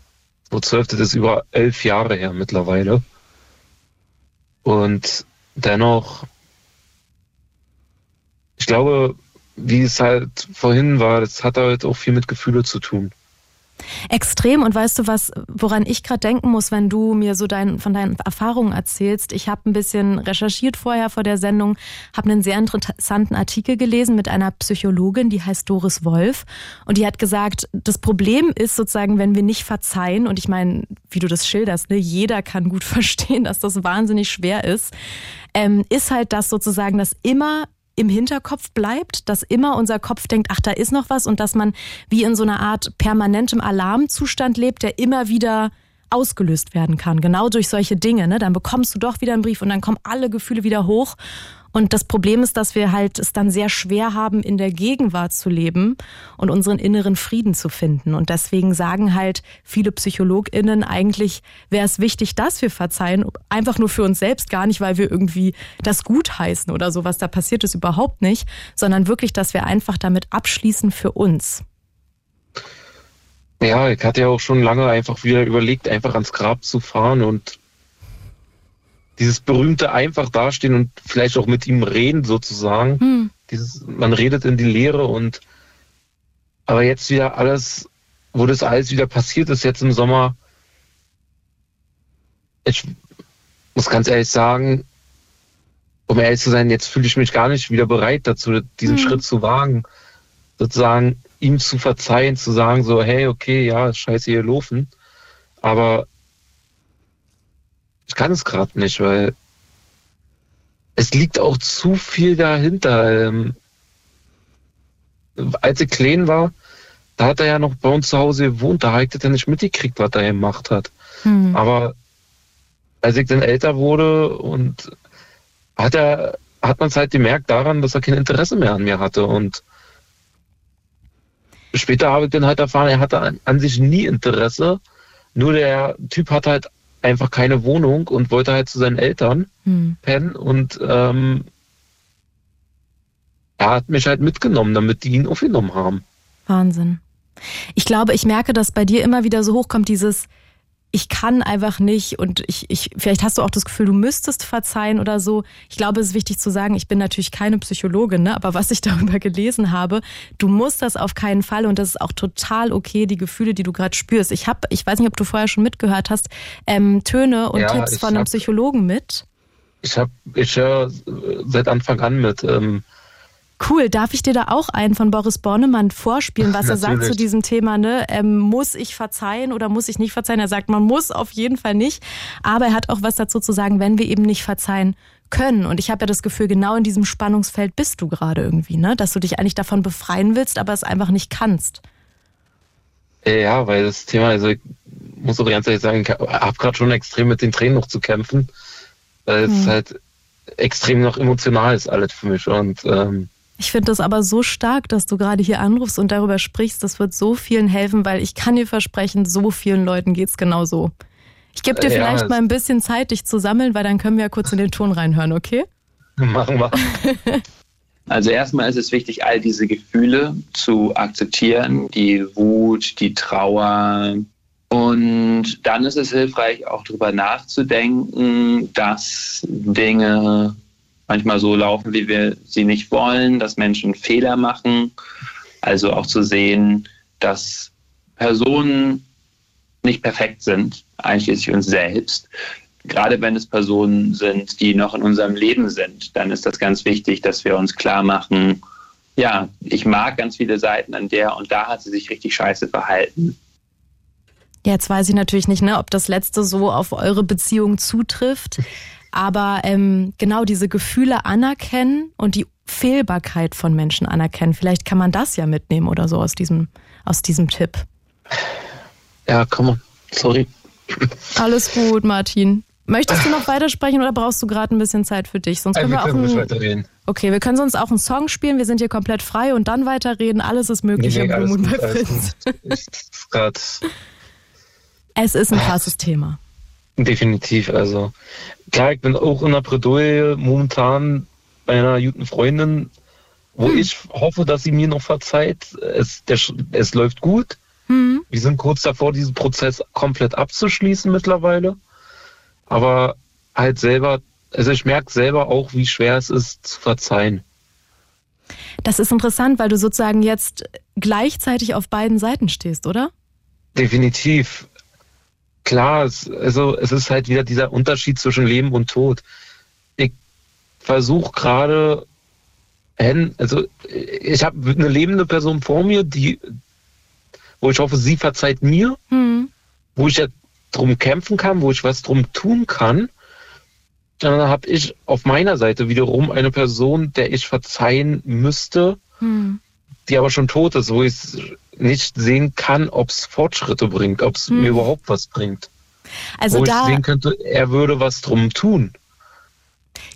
So zwölf, das ist über elf Jahre her mittlerweile. Und dennoch, ich glaube, wie es halt vorhin war, das hat halt auch viel mit Gefühle zu tun. Extrem. Und weißt du was, woran ich gerade denken muss, wenn du mir so dein, von deinen Erfahrungen erzählst? Ich habe ein bisschen recherchiert vorher vor der Sendung, habe einen sehr interessanten Artikel gelesen mit einer Psychologin, die heißt Doris Wolf. Und die hat gesagt, das Problem ist sozusagen, wenn wir nicht verzeihen, und ich meine, wie du das schilderst, ne, jeder kann gut verstehen, dass das wahnsinnig schwer ist, ähm, ist halt das sozusagen, dass immer im Hinterkopf bleibt, dass immer unser Kopf denkt, ach, da ist noch was und dass man wie in so einer Art permanentem Alarmzustand lebt, der immer wieder ausgelöst werden kann. Genau durch solche Dinge. Ne? Dann bekommst du doch wieder einen Brief und dann kommen alle Gefühle wieder hoch. Und das Problem ist, dass wir halt es dann sehr schwer haben, in der Gegenwart zu leben und unseren inneren Frieden zu finden. Und deswegen sagen halt viele PsychologInnen, eigentlich wäre es wichtig, dass wir verzeihen, einfach nur für uns selbst, gar nicht, weil wir irgendwie das gut heißen oder so, was da passiert ist, überhaupt nicht, sondern wirklich, dass wir einfach damit abschließen für uns. Ja, ich hatte ja auch schon lange einfach wieder überlegt, einfach ans Grab zu fahren und dieses berühmte einfach dastehen und vielleicht auch mit ihm reden sozusagen. Hm. Dieses, man redet in die Leere und aber jetzt wieder alles, wo das alles wieder passiert ist, jetzt im Sommer, ich muss ganz ehrlich sagen, um ehrlich zu sein, jetzt fühle ich mich gar nicht wieder bereit dazu, diesen hm. Schritt zu wagen. Sozusagen ihm zu verzeihen, zu sagen so, hey, okay, ja, scheiße, hier laufen. Aber ich kann es gerade nicht, weil es liegt auch zu viel dahinter. Ähm, als ich klein war, da hat er ja noch bei uns zu Hause gewohnt, da hat er nicht mitgekriegt, was er gemacht hat. Hm. Aber als ich dann älter wurde und hat er, hat man es halt gemerkt daran, dass er kein Interesse mehr an mir hatte. Und später habe ich dann halt erfahren, er hatte an, an sich nie Interesse. Nur der Typ hat halt einfach keine Wohnung und wollte halt zu seinen Eltern hm. pennen und ähm, er hat mich halt mitgenommen, damit die ihn aufgenommen haben. Wahnsinn. Ich glaube, ich merke, dass bei dir immer wieder so hochkommt dieses, ich kann einfach nicht und ich, ich, vielleicht hast du auch das Gefühl, du müsstest verzeihen oder so. Ich glaube, es ist wichtig zu sagen, ich bin natürlich keine Psychologin, ne? aber was ich darüber gelesen habe, du musst das auf keinen Fall und das ist auch total okay, die Gefühle, die du gerade spürst. Ich habe, ich weiß nicht, ob du vorher schon mitgehört hast, ähm, Töne und ja, Tipps von einem Psychologen mit. Ich habe, ich höre seit Anfang an mit. Ähm, Cool, darf ich dir da auch einen von Boris Bornemann vorspielen, was er sagt zu diesem Thema, ne? Ähm, muss ich verzeihen oder muss ich nicht verzeihen? Er sagt, man muss auf jeden Fall nicht, aber er hat auch was dazu zu sagen, wenn wir eben nicht verzeihen können. Und ich habe ja das Gefühl, genau in diesem Spannungsfeld bist du gerade irgendwie, ne? Dass du dich eigentlich davon befreien willst, aber es einfach nicht kannst. Ja, weil das Thema, also ich muss auch ganz ehrlich sagen, ich habe gerade schon extrem mit den Tränen noch zu kämpfen, weil hm. es halt extrem noch emotional ist alles für mich und ähm, ich finde das aber so stark, dass du gerade hier anrufst und darüber sprichst. Das wird so vielen helfen, weil ich kann dir versprechen, so vielen Leuten geht es genau so. Ich gebe dir ja, vielleicht mal ein bisschen Zeit, dich zu sammeln, weil dann können wir ja kurz in den Ton reinhören, okay? Machen wir. Also erstmal ist es wichtig, all diese Gefühle zu akzeptieren, die Wut, die Trauer. Und dann ist es hilfreich, auch darüber nachzudenken, dass Dinge manchmal so laufen, wie wir sie nicht wollen, dass Menschen Fehler machen. Also auch zu sehen, dass Personen nicht perfekt sind, einschließlich uns selbst. Gerade wenn es Personen sind, die noch in unserem Leben sind, dann ist das ganz wichtig, dass wir uns klar machen, ja, ich mag ganz viele Seiten an der und da hat sie sich richtig scheiße verhalten. Jetzt weiß ich natürlich nicht, ne, ob das letzte so auf eure Beziehung zutrifft. Aber ähm, genau diese Gefühle anerkennen und die Fehlbarkeit von Menschen anerkennen. Vielleicht kann man das ja mitnehmen oder so aus diesem, aus diesem Tipp. Ja, komm. Sorry. Alles gut, Martin. Möchtest du noch weitersprechen oder brauchst du gerade ein bisschen Zeit für dich? Sonst können wir, wir können auch weiterreden. Okay, wir können sonst auch einen Song spielen. Wir sind hier komplett frei und dann weiterreden. Alles ist möglich nee, nee, im Blue Moon bei Fritz. es ist ein krasses Thema. Definitiv. Also klar, ich bin auch in der Bredouille momentan bei einer guten Freundin, wo hm. ich hoffe, dass sie mir noch verzeiht. Es, der, es läuft gut. Hm. Wir sind kurz davor, diesen Prozess komplett abzuschließen mittlerweile. Aber halt selber, also ich merke selber auch, wie schwer es ist zu verzeihen. Das ist interessant, weil du sozusagen jetzt gleichzeitig auf beiden Seiten stehst, oder? Definitiv klar, es, also es ist halt wieder dieser Unterschied zwischen Leben und Tod. Ich versuche gerade, also ich habe eine lebende Person vor mir, die, wo ich hoffe, sie verzeiht mir, mhm. wo ich ja drum kämpfen kann, wo ich was drum tun kann. dann habe ich auf meiner Seite wiederum eine Person, der ich verzeihen müsste, Hm. die aber schon tot ist, wo ich nicht sehen kann, ob es Fortschritte bringt, ob es Hm. mir überhaupt was bringt. Also wo da, ich sehen könnte, er würde was drum tun.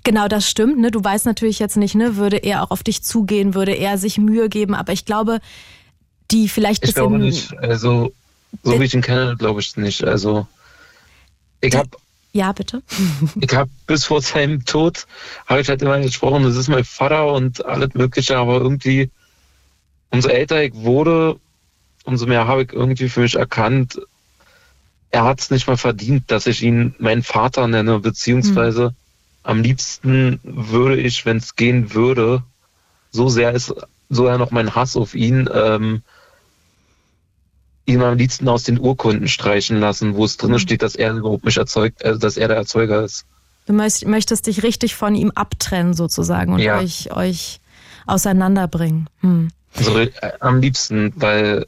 genau das stimmt, ne? Du weißt natürlich jetzt nicht, ne? Würde er auch auf dich zugehen, würde er sich Mühe geben, aber ich glaube, die vielleicht Ich glaube nicht. Also, so Äh, wie ich ihn kenne, glaube ich nicht. Also, ich habe Ja, bitte. ich hab bis vor seinem Tod, habe ich halt immer gesprochen, das ist mein Vater und alles Mögliche, aber irgendwie, umso älter ich wurde, umso mehr habe ich irgendwie für mich erkannt, er hat es nicht mal verdient, dass ich ihn meinen Vater nenne, beziehungsweise am liebsten würde ich, wenn es gehen würde, so sehr ist so ja noch mein Hass auf ihn, ähm, ihn am liebsten aus den Urkunden streichen lassen, wo es drin Mhm. steht, dass er überhaupt mich erzeugt, also dass er der Erzeuger ist. Du möcht, möchtest dich richtig von ihm abtrennen sozusagen und Ja. euch, euch auseinanderbringen. Hm. Also äh, am liebsten, weil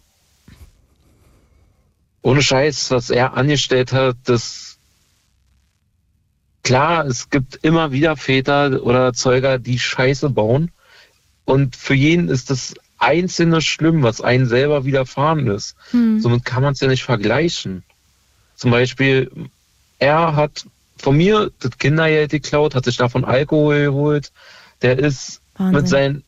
ohne Scheiß, was er angestellt hat, das klar, es gibt immer wieder Väter oder Erzeuger, die Scheiße bauen. Und für jeden ist das Einzelne schlimm, was einen selber widerfahren ist. Hm. Somit kann man es ja nicht vergleichen. Zum Beispiel, er hat von mir das Kindergeld geklaut, hat sich davon Alkohol geholt. Der ist Wahnsinn. mit seinen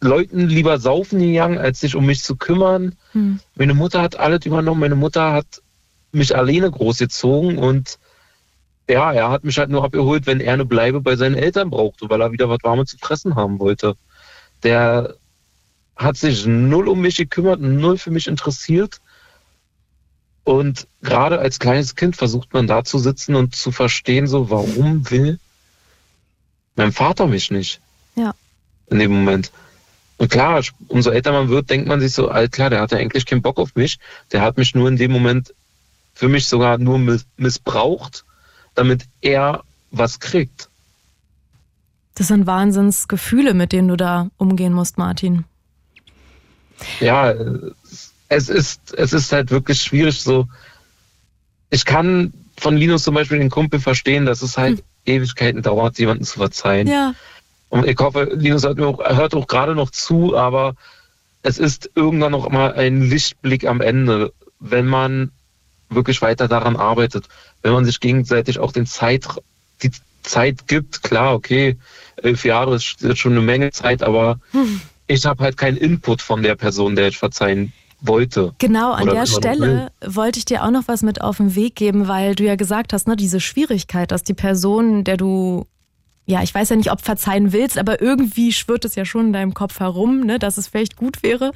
Leuten lieber saufen gegangen, als sich um mich zu kümmern. Hm. Meine Mutter hat alles übernommen. Meine Mutter hat mich alleine großgezogen und ja, er hat mich halt nur abgeholt, wenn er eine Bleibe bei seinen Eltern brauchte, weil er wieder was Warmes zu fressen haben wollte. Der hat sich null um mich gekümmert, null für mich interessiert. Und gerade als kleines Kind versucht man da zu sitzen und zu verstehen, so, warum will mein Vater mich nicht? Ja. In dem Moment. Und klar, umso älter man wird, denkt man sich so, all klar, der hatte eigentlich keinen Bock auf mich. Der hat mich nur in dem Moment für mich sogar nur miss- missbraucht, damit er was kriegt. Das sind Wahnsinnsgefühle, mit denen du da umgehen musst, Martin. Ja, es ist, es ist halt wirklich schwierig so. Ich kann von Linus zum Beispiel den Kumpel verstehen, dass es halt Ewigkeiten dauert, jemanden zu verzeihen. Ja. Und ich hoffe, Linus hört, auch, hört auch gerade noch zu, aber es ist irgendwann noch mal ein Lichtblick am Ende, wenn man wirklich weiter daran arbeitet, wenn man sich gegenseitig auch den Zeit, die Zeit gibt. Klar, okay, elf Jahre ist jetzt schon eine Menge Zeit, aber ich habe halt keinen Input von der Person, der ich verzeihen wollte. Genau, an der Stelle wollte ich dir auch noch was mit auf den Weg geben, weil du ja gesagt hast, ne, diese Schwierigkeit, dass die Person, der du, ja, ich weiß ja nicht, ob verzeihen willst, aber irgendwie schwirrt es ja schon in deinem Kopf herum, ne, dass es vielleicht gut wäre,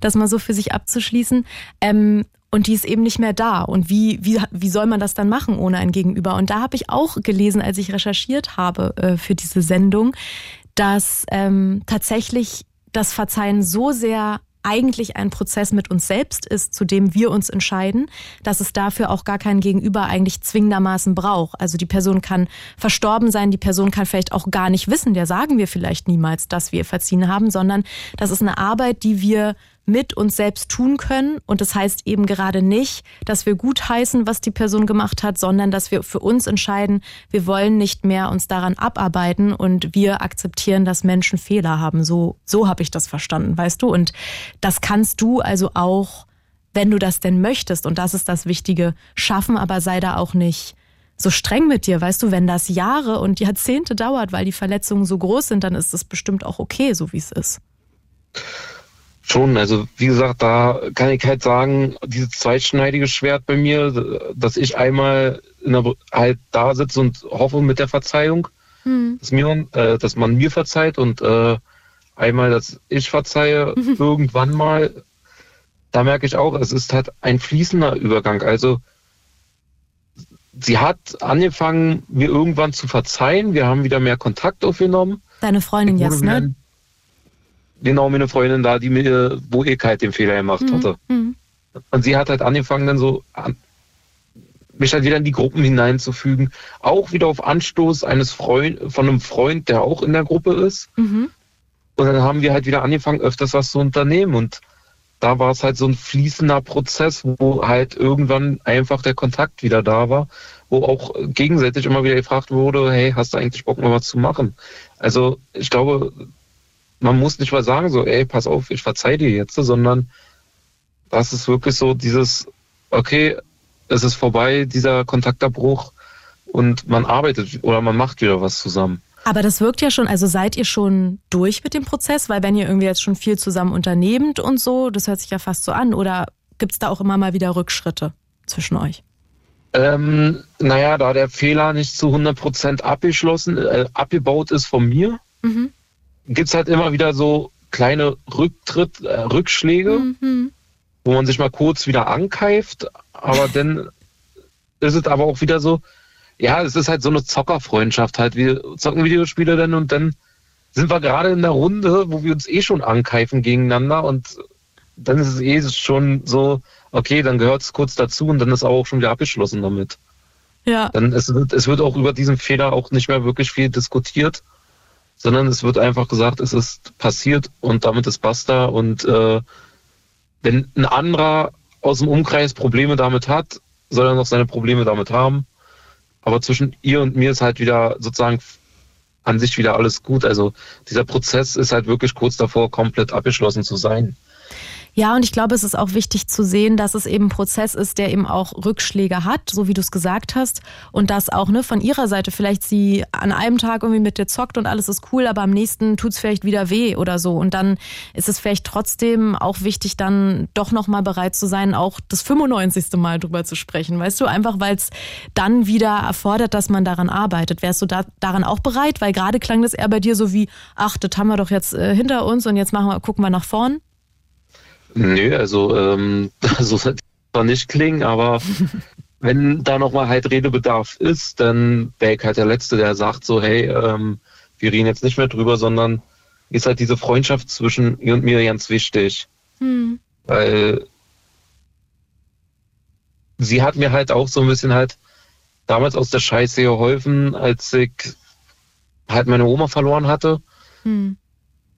das mal so für sich abzuschließen. Ähm, und die ist eben nicht mehr da. Und wie, wie, wie soll man das dann machen ohne ein Gegenüber? Und da habe ich auch gelesen, als ich recherchiert habe äh, für diese Sendung, dass ähm, tatsächlich das Verzeihen so sehr eigentlich ein Prozess mit uns selbst ist, zu dem wir uns entscheiden, dass es dafür auch gar kein Gegenüber eigentlich zwingendermaßen braucht. Also die Person kann verstorben sein, die Person kann vielleicht auch gar nicht wissen, der sagen wir vielleicht niemals, dass wir verziehen haben, sondern das ist eine Arbeit, die wir mit uns selbst tun können. Und das heißt eben gerade nicht, dass wir gutheißen, was die Person gemacht hat, sondern dass wir für uns entscheiden, wir wollen nicht mehr uns daran abarbeiten und wir akzeptieren, dass Menschen Fehler haben. So, so habe ich das verstanden, weißt du? Und das kannst du also auch, wenn du das denn möchtest, und das ist das Wichtige, schaffen, aber sei da auch nicht so streng mit dir, weißt du, wenn das Jahre und Jahrzehnte dauert, weil die Verletzungen so groß sind, dann ist es bestimmt auch okay, so wie es ist. Schon, also wie gesagt, da kann ich halt sagen, dieses zweitschneidige Schwert bei mir, dass ich einmal in der, halt da sitze und hoffe mit der Verzeihung, Hm. dass, mir, äh, dass man mir verzeiht und äh, einmal, dass ich verzeihe, irgendwann mal, da merke ich auch, es ist halt ein fließender Übergang. Also sie hat angefangen, mir irgendwann zu verzeihen, wir haben wieder mehr Kontakt aufgenommen. Deine Freundin jetzt, ne? Genau, meine Freundin da, die mir, wo ich halt den Fehler gemacht hatte. Mhm. Und sie hat halt angefangen, dann so an, mich halt wieder in die Gruppen hineinzufügen. Auch wieder auf Anstoß eines Freund, von einem Freund, der auch in der Gruppe ist. Mhm. Und dann haben wir halt wieder angefangen, öfters was zu unternehmen. Und da war es halt so ein fließender Prozess, wo halt irgendwann einfach der Kontakt wieder da war, wo auch gegenseitig immer wieder gefragt wurde, hey, hast du eigentlich Bock mal was zu machen? Also ich glaube, man muss nicht mal sagen so, ey, pass auf, ich verzeih dir jetzt, sondern das ist wirklich so dieses, okay, es ist vorbei, dieser Kontaktabbruch und man arbeitet oder man macht wieder was zusammen. Aber das wirkt ja schon, also seid ihr schon durch mit dem Prozess? Weil wenn ihr irgendwie jetzt schon viel zusammen unternehmt und so, das hört sich ja fast so an, oder gibt es da auch immer mal wieder Rückschritte zwischen euch? Ähm, naja, da der Fehler nicht zu 100% abgeschlossen, äh, abgebaut ist von mir, mhm. Gibt es halt immer wieder so kleine Rücktritt, äh, Rückschläge, mhm. wo man sich mal kurz wieder ankeift, aber dann ist es aber auch wieder so, ja, es ist halt so eine Zockerfreundschaft halt. Wir zocken Videospiele dann und dann sind wir gerade in der Runde, wo wir uns eh schon ankeifen gegeneinander und dann ist es eh schon so, okay, dann gehört es kurz dazu und dann ist auch schon wieder abgeschlossen damit. Ja. Dann es wird, es wird auch über diesen Fehler auch nicht mehr wirklich viel diskutiert, sondern es wird einfach gesagt, es ist passiert und damit ist basta und äh, wenn ein anderer aus dem Umkreis Probleme damit hat, soll er noch seine Probleme damit haben. Aber zwischen ihr und mir ist halt wieder sozusagen an sich wieder alles gut. Also dieser Prozess ist halt wirklich kurz davor, komplett abgeschlossen zu sein. Ja, und ich glaube, es ist auch wichtig zu sehen, dass es eben ein Prozess ist, der eben auch Rückschläge hat, so wie du es gesagt hast. Und dass auch ne, von ihrer Seite vielleicht sie an einem Tag irgendwie mit dir zockt und alles ist cool, aber am nächsten tut es vielleicht wieder weh oder so. Und dann ist es vielleicht trotzdem auch wichtig, dann doch nochmal bereit zu sein, auch das 95. Mal drüber zu sprechen. Weißt du, einfach weil es dann wieder erfordert, dass man daran arbeitet. Wärst du da, daran auch bereit? Weil gerade klang das eher bei dir so wie, ach, das haben wir doch jetzt äh, hinter uns und jetzt machen wir, gucken wir nach vorn. Nö, also ähm, so soll es nicht klingen, aber wenn da nochmal halt Redebedarf ist, dann wäre ich halt der Letzte, der sagt so, hey, ähm, wir reden jetzt nicht mehr drüber, sondern ist halt diese Freundschaft zwischen ihr und mir ganz wichtig. Hm. Weil sie hat mir halt auch so ein bisschen halt damals aus der Scheiße geholfen, als ich halt meine Oma verloren hatte. Hm.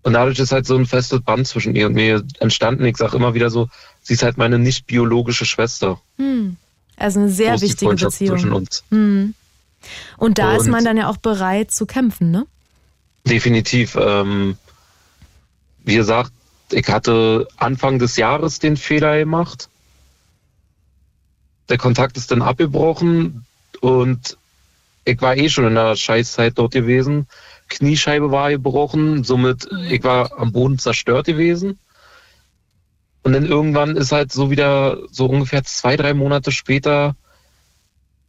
Und dadurch ist halt so ein festes Band zwischen ihr und mir entstanden. Ich sage immer wieder so, sie ist halt meine nicht biologische Schwester. Hm. Also eine sehr wichtige Beziehung. Zwischen uns. Hm. Und da und ist man dann ja auch bereit zu kämpfen, ne? Definitiv. Ähm, wie gesagt, ich hatte Anfang des Jahres den Fehler gemacht. Der Kontakt ist dann abgebrochen und ich war eh schon in der Scheißzeit dort gewesen. Kniescheibe war gebrochen, somit ich war am Boden zerstört gewesen. Und dann irgendwann ist halt so wieder, so ungefähr zwei, drei Monate später,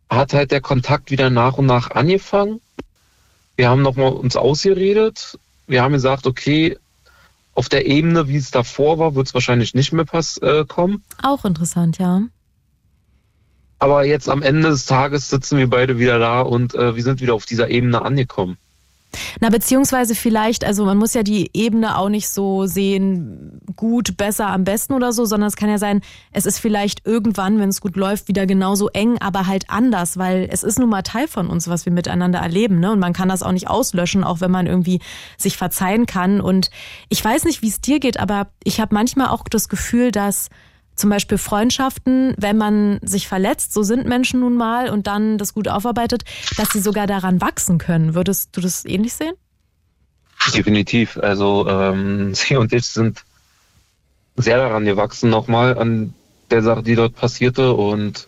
hat halt der Kontakt wieder nach und nach angefangen. Wir haben nochmal uns ausgeredet. Wir haben gesagt, okay, auf der Ebene, wie es davor war, wird es wahrscheinlich nicht mehr pass äh, kommen. Auch interessant, ja. Aber jetzt am Ende des Tages sitzen wir beide wieder da und äh, wir sind wieder auf dieser Ebene angekommen. Na, beziehungsweise vielleicht, also man muss ja die Ebene auch nicht so sehen, gut, besser, am besten oder so, sondern es kann ja sein, es ist vielleicht irgendwann, wenn es gut läuft, wieder genauso eng, aber halt anders, weil es ist nun mal Teil von uns, was wir miteinander erleben, ne? Und man kann das auch nicht auslöschen, auch wenn man irgendwie sich verzeihen kann. Und ich weiß nicht, wie es dir geht, aber ich habe manchmal auch das Gefühl, dass zum Beispiel Freundschaften, wenn man sich verletzt, so sind Menschen nun mal und dann das gut aufarbeitet, dass sie sogar daran wachsen können. Würdest du das ähnlich sehen? Definitiv. Also ähm, sie und ich sind sehr daran gewachsen nochmal an der Sache, die dort passierte und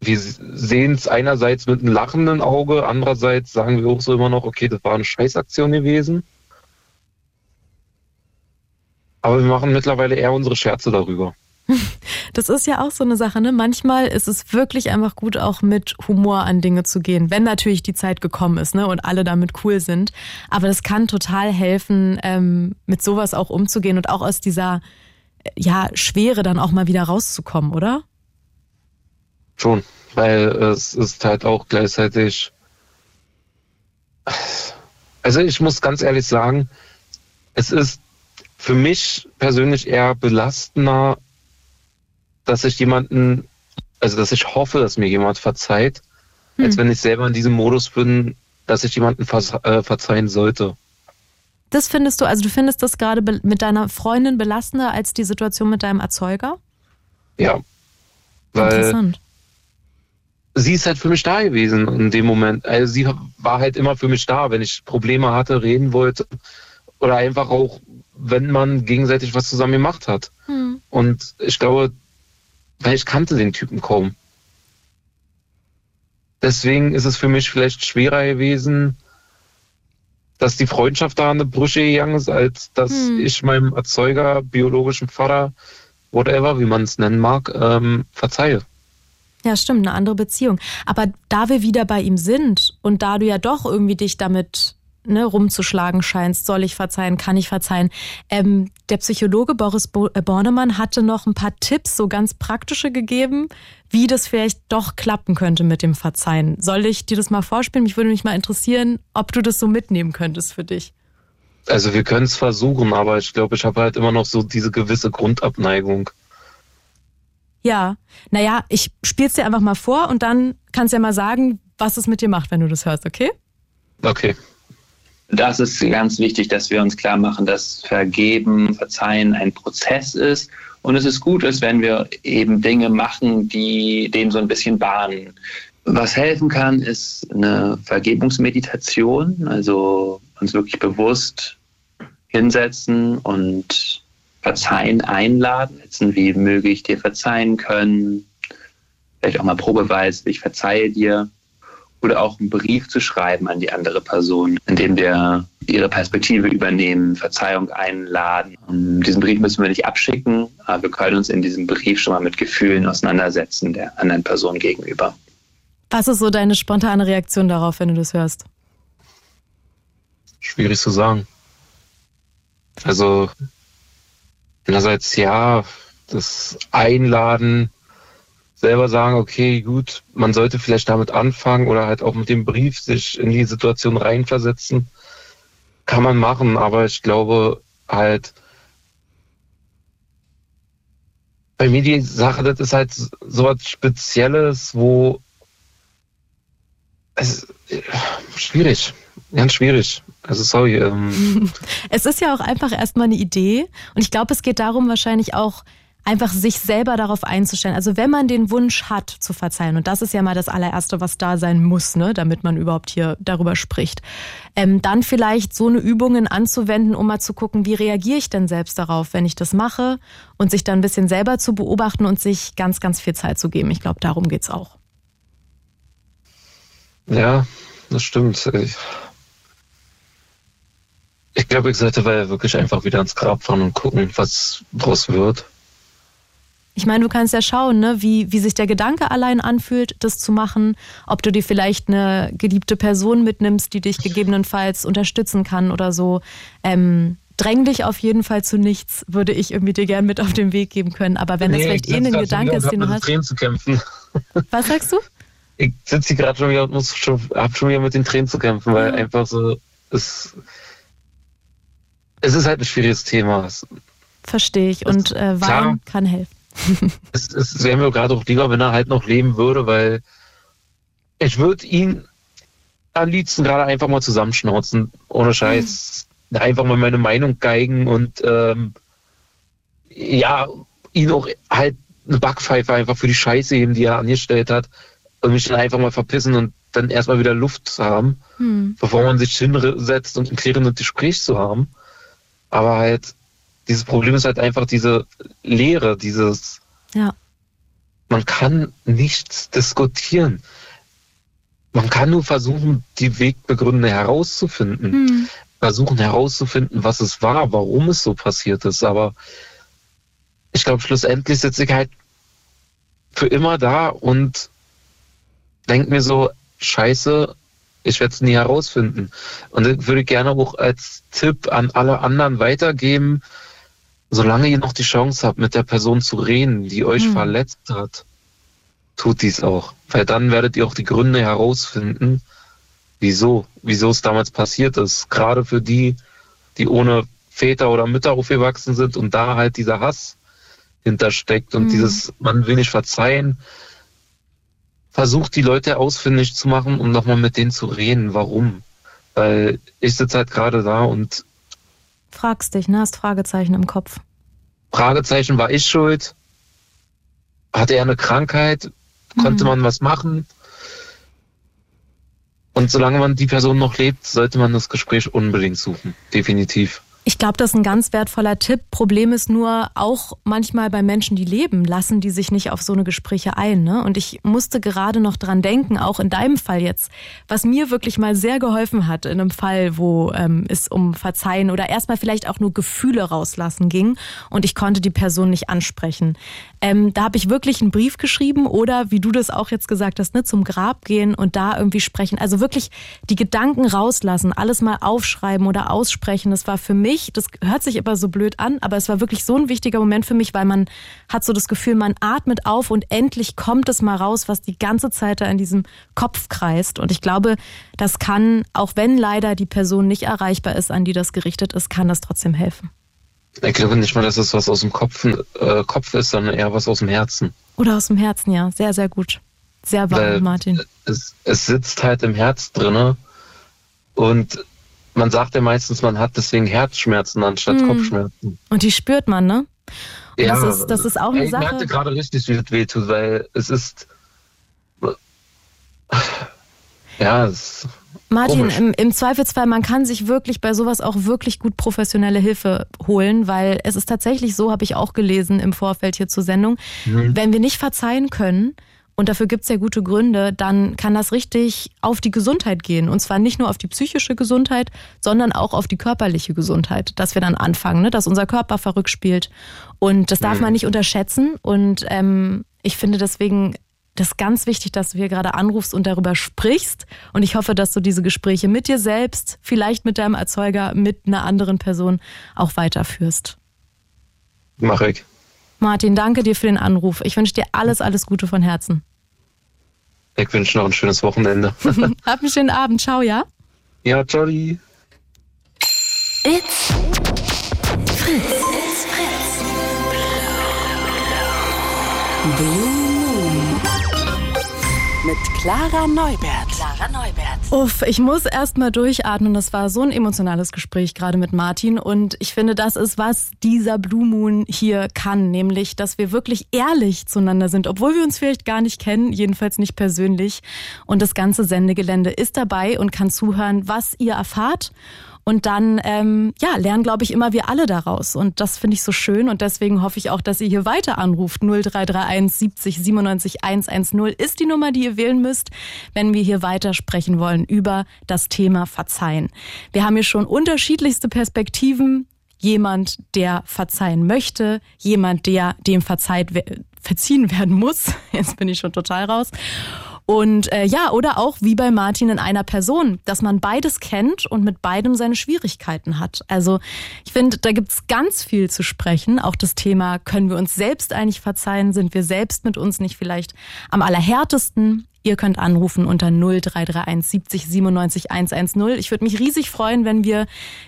wir sehen es einerseits mit einem lachenden Auge, andererseits sagen wir auch so immer noch, okay, das war eine Scheißaktion gewesen. Aber wir machen mittlerweile eher unsere Scherze darüber. Das ist ja auch so eine Sache, ne? Manchmal ist es wirklich einfach gut, auch mit Humor an Dinge zu gehen, wenn natürlich die Zeit gekommen ist, ne? Und alle damit cool sind. Aber das kann total helfen, ähm, mit sowas auch umzugehen und auch aus dieser äh, ja, Schwere dann auch mal wieder rauszukommen, oder? Schon, weil es ist halt auch gleichzeitig. Also ich muss ganz ehrlich sagen, es ist für mich persönlich eher belastender, dass ich jemanden, also dass ich hoffe, dass mir jemand verzeiht, hm. als wenn ich selber in diesem Modus bin, dass ich jemanden ver äh, verzeihen sollte. Das findest du, also du findest das gerade mit deiner Freundin belastender als die Situation mit deinem Erzeuger? Ja. Weil Interessant. Sie ist halt für mich da gewesen in dem Moment. Also sie war halt immer für mich da, wenn ich Probleme hatte, reden wollte. Oder einfach auch, wenn man gegenseitig was zusammen gemacht hat. Hm. Und ich glaube, weil ich kannte den Typen kaum. Deswegen ist es für mich vielleicht schwerer gewesen, dass die Freundschaft da eine Brüche gegangen ist, als dass hm. ich meinem Erzeuger, biologischen Vater, whatever, wie man es nennen mag, ähm, verzeihe. Ja, stimmt, eine andere Beziehung. Aber da wir wieder bei ihm sind und da du ja doch irgendwie dich damit ne, rumzuschlagen scheinst, soll ich verzeihen, kann ich verzeihen. Ähm, der Psychologe Boris äh, Bornemann hatte noch ein paar Tipps, so ganz praktische gegeben, wie das vielleicht doch klappen könnte mit dem Verzeihen. Soll ich dir das mal vorspielen? Mich würde mich mal interessieren, ob du das so mitnehmen könntest für dich. Also wir können es versuchen, aber ich glaube, ich habe halt immer noch so diese gewisse Grundabneigung. Ja, naja, ich spiel's dir einfach mal vor und dann kannst du ja mal sagen, was es mit dir macht, wenn du das hörst, okay? Okay das ist ganz wichtig, dass wir uns klar machen, dass Vergeben, Verzeihen ein Prozess ist. Und es ist gut ist, wenn wir eben Dinge machen, die dem so ein bisschen bahnen. Was helfen kann, ist eine Vergebungsmeditation, also uns wirklich bewusst hinsetzen und Verzeihen einladen. Wie möge ich dir verzeihen können? Vielleicht auch mal probeweise, ich verzeihe dir oder auch einen Brief zu schreiben an die andere Person, in dem wir ihre Perspektive übernehmen, Verzeihung einladen. Und diesen Brief müssen wir nicht abschicken, aber wir können uns in diesem Brief schon mal mit Gefühlen auseinandersetzen der anderen Person gegenüber. Was ist so deine spontane Reaktion darauf, wenn du das hörst? Schwierig zu sagen. Also einerseits ja, das Einladen selber sagen, okay, gut, man sollte vielleicht damit anfangen oder halt auch mit dem Brief sich in die Situation reinversetzen. Kann man machen, aber ich glaube halt, bei mir die Sache, das ist halt so was Spezielles, wo es schwierig, ganz schwierig. Also sorry. Ähm. Es ist ja auch einfach erstmal eine Idee und ich glaube, es geht darum wahrscheinlich auch, einfach sich selber darauf einzustellen. Also wenn man den Wunsch hat zu verzeihen, und das ist ja mal das allererste, was da sein muss, ne, damit man überhaupt hier darüber spricht, ähm, dann vielleicht so eine Übungen anzuwenden, um mal zu gucken, wie reagiere ich denn selbst darauf, wenn ich das mache und sich dann ein bisschen selber zu beobachten und sich ganz, ganz viel Zeit zu geben. Ich glaube, darum geht's auch. Ja, das stimmt. Ich, ich glaube, ich sollte wirklich einfach wieder ins Grab fahren und gucken, was draus wird. Ich meine, du kannst ja schauen, ne, wie, wie sich der Gedanke allein anfühlt, das zu machen, ob du dir vielleicht eine geliebte Person mitnimmst, die dich gegebenenfalls unterstützen kann oder so. Ähm, dräng dich auf jeden Fall zu nichts, würde ich irgendwie dir gern mit auf den Weg geben können. Aber wenn nee, das vielleicht eh ein Gedanke ist, den du hast. Tränen zu kämpfen. Was sagst du? Ich sitze hier gerade schon wieder und muss schon, hab schon wieder mit den Tränen zu kämpfen, weil ja. einfach so, es, es ist halt ein schwieriges Thema. Verstehe ich. Und äh, Wein kann helfen es, es wäre mir gerade auch lieber, wenn er halt noch leben würde, weil ich würde ihn am liebsten gerade einfach mal zusammenschnauzen, ohne Scheiß. Mhm. Einfach mal meine Meinung geigen und ähm, ja, ihn auch halt eine Backpfeife einfach für die Scheiße geben, die er angestellt hat und mich dann einfach mal verpissen und dann erstmal wieder Luft zu haben, mhm. bevor man sich hinsetzt und ein klärendes Gespräch zu haben. Aber halt, dieses Problem ist halt einfach diese Leere, dieses, ja. man kann nichts diskutieren. Man kann nur versuchen, die Wegbegründe herauszufinden, hm. versuchen herauszufinden, was es war, warum es so passiert ist. Aber ich glaube, schlussendlich sitze ich halt für immer da und denke mir so, scheiße, ich werde es nie herausfinden. Und ich würde gerne auch als Tipp an alle anderen weitergeben, solange ihr noch die Chance habt, mit der Person zu reden, die euch mhm. verletzt hat, tut dies auch. Weil dann werdet ihr auch die Gründe herausfinden, wieso, wieso es damals passiert ist. Gerade für die, die ohne Väter oder Mütter aufgewachsen sind und da halt dieser Hass hintersteckt und mhm. dieses, man will nicht verzeihen. Versucht die Leute ausfindig zu machen, um nochmal mit denen zu reden, warum. Weil ich sitze halt gerade da und Fragst dich, ne? Hast Fragezeichen im Kopf. Fragezeichen, war ich schuld? Hatte er eine Krankheit? Konnte Mhm. man was machen? Und solange man die Person noch lebt, sollte man das Gespräch unbedingt suchen. Definitiv. Ich glaube, das ist ein ganz wertvoller Tipp. Problem ist nur auch manchmal bei Menschen, die leben, lassen die sich nicht auf so eine Gespräche ein. Ne? Und ich musste gerade noch dran denken, auch in deinem Fall jetzt, was mir wirklich mal sehr geholfen hat in einem Fall, wo ähm, es um Verzeihen oder erstmal vielleicht auch nur Gefühle rauslassen ging und ich konnte die Person nicht ansprechen. Ähm, da habe ich wirklich einen Brief geschrieben oder wie du das auch jetzt gesagt hast, ne, zum Grab gehen und da irgendwie sprechen. Also wirklich die Gedanken rauslassen, alles mal aufschreiben oder aussprechen. Das war für mich, das hört sich immer so blöd an, aber es war wirklich so ein wichtiger Moment für mich, weil man hat so das Gefühl, man atmet auf und endlich kommt es mal raus, was die ganze Zeit da in diesem Kopf kreist. Und ich glaube, das kann, auch wenn leider die Person nicht erreichbar ist, an die das gerichtet ist, kann das trotzdem helfen. Ich glaube nicht mal, dass es was aus dem Kopf, äh, Kopf ist, sondern eher was aus dem Herzen. Oder aus dem Herzen, ja. Sehr, sehr gut. Sehr wahr, Weil Martin. Es, es sitzt halt im Herz drinne und man sagt ja meistens, man hat deswegen Herzschmerzen anstatt Hm. Kopfschmerzen. Und die spürt man, ne? Und das ist- das ist auch eine ich Sache- merkte gerade richtig, wie es wehtut, weil es ist ja, es Martin, Komisch. im, im Zweifelsfall, man kann sich wirklich bei sowas auch wirklich gut professionelle Hilfe holen, weil es ist tatsächlich so, habe ich auch gelesen im Vorfeld hier zur Sendung, Mhm. wenn wir nicht verzeihen können, und dafür gibt's ja gute Gründe, dann kann das richtig auf die Gesundheit gehen. Und zwar nicht nur auf die psychische Gesundheit, sondern auch auf die körperliche Gesundheit, dass wir dann anfangen, ne? dass unser Körper verrückt spielt. Und das darf Mhm. man nicht unterschätzen. Und ähm, ich finde deswegen das ist ganz wichtig, dass du hier gerade anrufst und darüber sprichst. Und ich hoffe, dass du diese Gespräche mit dir selbst, vielleicht mit deinem Erzeuger, mit einer anderen Person auch weiterführst. mache ich. Martin, danke dir für den Anruf. Ich wünsche dir alles, alles Gute von Herzen. Ich wünsche noch ein schönes Wochenende. Hab einen schönen Abend. Ciao, ja? ja, Jolly. It's Fritz. It's Fritz. Blue Moon. Mit Clara Neubert. Clara Neubert. Uff, ich muss erst mal durchatmen. Das war so ein emotionales Gespräch gerade mit Martin. Und ich finde, das ist, was dieser Blue Moon hier kann. Nämlich, dass wir wirklich ehrlich zueinander sind, obwohl wir uns vielleicht gar nicht kennen, jedenfalls nicht persönlich. Und das ganze Sendegelände ist dabei und kann zuhören, was ihr erfahrt. Und dann, ähm, ja, lernen, glaube ich, immer wir alle daraus. Und das finde ich so schön. Und deswegen hoffe ich auch, dass ihr hier weiter anruft. 0331 70 97 110 ist die Nummer, die ihr wählen müsst, wenn wir hier weiter sprechen wollen über das Thema Verzeihen. Wir haben hier schon unterschiedlichste Perspektiven. Jemand, der verzeihen möchte, jemand, der dem verzeiht, verziehen werden muss. Jetzt bin ich schon total raus. Und äh, ja, oder auch wie bei Martin in einer Person, dass man beides kennt und mit beidem seine Schwierigkeiten hat. Also ich finde, da gibt's ganz viel zu sprechen. Auch das Thema, können wir uns selbst eigentlich verzeihen? Sind wir selbst mit uns nicht vielleicht am allerhärtesten? Ihr könnt anrufen unter 0331 70 97 110. Ich würde mich riesig freuen, wenn wir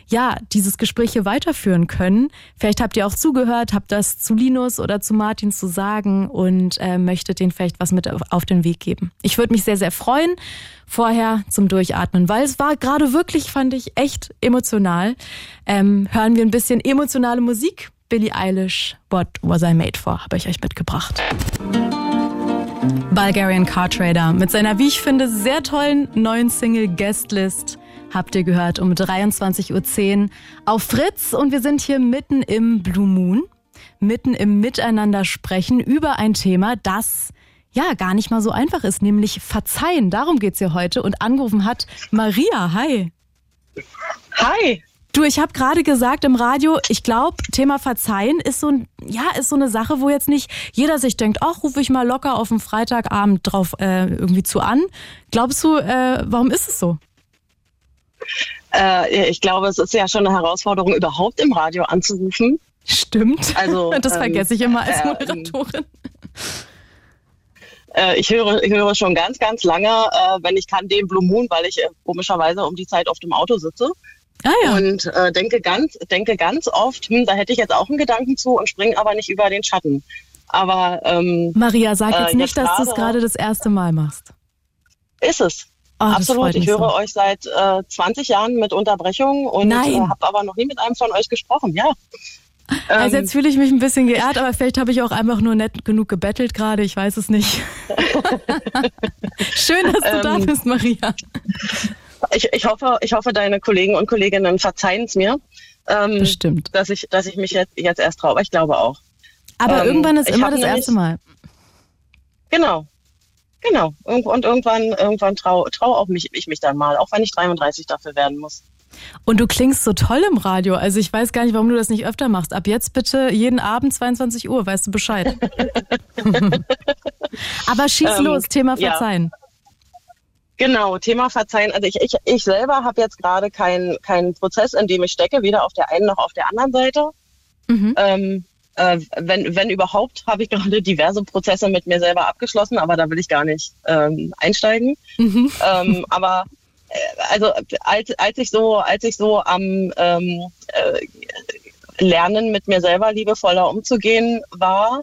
ja dieses Gespräch hier weiterführen können. Vielleicht habt ihr auch zugehört, habt das zu Linus oder zu Martin zu sagen und äh, möchtet denen vielleicht was mit auf- auf den Weg geben. Ich würde mich sehr, sehr freuen. Vorher zum Durchatmen, weil es war gerade wirklich, fand ich, echt emotional. Ähm, hören wir ein bisschen emotionale Musik. Billie Eilish, What Was I Made For, habe ich euch mitgebracht. Bulgarian Car Trader mit seiner, wie ich finde, sehr tollen neuen Single Guestlist habt ihr gehört um 23.10 Uhr auf Fritz und wir sind hier mitten im Blue Moon, mitten im Miteinander sprechen über ein Thema, das ja gar nicht mal so einfach ist, nämlich Verzeihen. Darum geht's hier heute und angerufen hat Maria. Hi. Hi. Du, ich habe gerade gesagt im Radio, ich glaube, Thema Verzeihen ist so ein, ja, ist so eine Sache, wo jetzt nicht jeder sich denkt, ach, rufe ich mal locker auf den Freitagabend drauf äh, irgendwie zu an. Glaubst du, äh, warum ist es so? Äh, ich glaube, es ist ja schon eine Herausforderung, überhaupt im Radio anzurufen. Stimmt. Also, das ähm, vergesse ich immer als ähm, Moderatorin. Äh, ich, höre, ich höre schon ganz, ganz lange, äh, wenn ich kann, den Blue Moon, weil ich äh, komischerweise um die Zeit auf dem Auto sitze. Ah ja. Und äh, denke, ganz, denke ganz oft, hm, da hätte ich jetzt auch einen Gedanken zu und springe aber nicht über den Schatten. Aber ähm, Maria, sag äh, jetzt jetzt nicht, dass du es gerade- das erste Mal machst. ist es. Oh, Absolut. Ich höre so. euch seit äh, 20 Jahren mit Unterbrechungen und äh, habe aber noch nie mit einem von euch gesprochen. Ja. Also Ähm, jetzt fühle ich mich ein bisschen geehrt, aber vielleicht habe ich auch einfach nur nett genug gebettelt gerade. Ich weiß es nicht. Schön, dass du da Ähm, bist, Maria. Ich, ich, hoffe, ich hoffe, deine Kollegen und Kolleginnen verzeihen es mir, ähm, Bestimmt. dass, ich, dass ich mich jetzt, jetzt erst traue. Ich glaube auch. Aber ähm, irgendwann ist immer das erste Mal. Genau. Genau. Und irgendwann, irgendwann traue trau auch mich, ich mich dann mal, auch wenn ich 33 dafür werden muss. Und du klingst so toll im Radio. Also ich weiß gar nicht, warum du das nicht öfter machst. Ab jetzt bitte jeden Abend 22 Uhr, weißt du Bescheid. Aber schieß Ähm, los, Thema ja. Genau, Thema Verzeihen. Also ich, ich, ich selber habe jetzt gerade keinen keinen Prozess, in dem ich stecke, weder auf der einen noch auf der anderen Seite. Mhm. Ähm, äh, wenn, wenn überhaupt, habe ich gerade diverse Prozesse mit mir selber abgeschlossen, aber da will ich gar nicht ähm, einsteigen. Mhm. ähm, aber äh, also als, als ich so, als ich so am ähm, äh, Lernen mit mir selber liebevoller umzugehen war,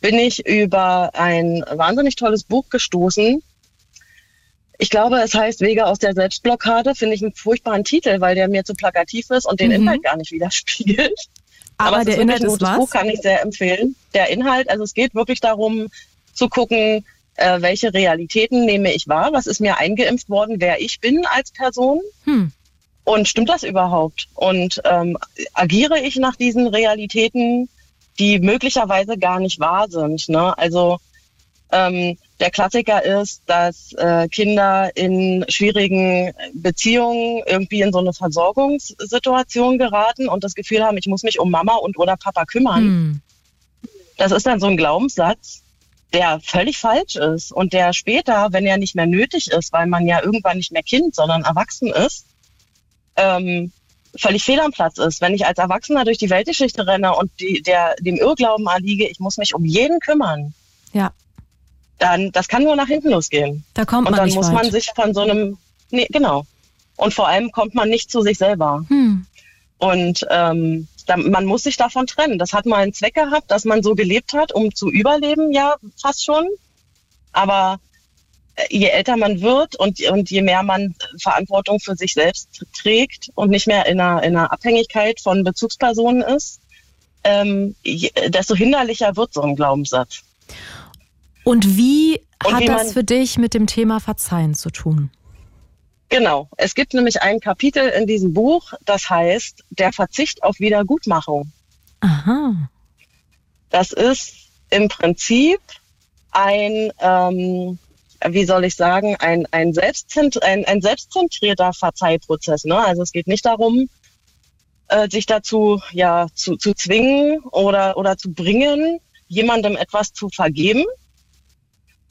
bin ich über ein wahnsinnig tolles Buch gestoßen. Ich glaube, es heißt Wege aus der Selbstblockade. Finde ich einen furchtbaren Titel, weil der mir zu plakativ ist und den Mhm. Inhalt gar nicht widerspiegelt. Aber, es der Inhalt ist was? Buch, kann ich sehr empfehlen. Der Inhalt, also es geht wirklich darum zu gucken, äh, welche Realitäten nehme ich wahr, was ist mir eingeimpft worden, wer ich bin als Person Hm. und stimmt das überhaupt? Und ähm, agiere ich nach diesen Realitäten, die möglicherweise gar nicht wahr sind? Ne? Also ähm, der Klassiker ist, dass äh, Kinder in schwierigen Beziehungen irgendwie in so eine Versorgungssituation geraten und das Gefühl haben, ich muss mich um Mama und oder Papa kümmern. Hm. Das ist dann so ein Glaubenssatz, der völlig falsch ist und der später, wenn er nicht mehr nötig ist, weil man ja irgendwann nicht mehr Kind, sondern erwachsen ist, ähm, völlig fehl am Platz ist. Wenn ich als Erwachsener durch die Weltgeschichte renne und die, der, dem Irrglauben erliege, ich muss mich um jeden kümmern, Ja, dann das kann nur nach hinten losgehen. da kommt Und man dann nicht muss weit. man sich von so einem, nee, genau. Und vor allem kommt man nicht zu sich selber. hm. Und ähm, da, man muss sich davon trennen. Das hat mal einen Zweck gehabt, dass man so gelebt hat, um zu überleben, ja, fast schon. Aber äh, je älter man wird und, und je mehr man Verantwortung für sich selbst trägt und nicht mehr in einer, in einer Abhängigkeit von Bezugspersonen ist, ähm, je, desto hinderlicher wird so ein Glaubenssatz. Und wie Und hat wie das für dich mit dem Thema Verzeihen zu tun? Genau. Es gibt nämlich ein Kapitel in diesem Buch, das heißt Der Verzicht auf Wiedergutmachung. Aha. Das ist im Prinzip ein, ähm, wie soll ich sagen, ein, ein, selbstzent ein, ein selbstzentrierter Verzeihprozess. Ne? Also es geht nicht darum, äh, sich dazu ja zu, zu zwingen oder, oder zu bringen, jemandem etwas zu vergeben.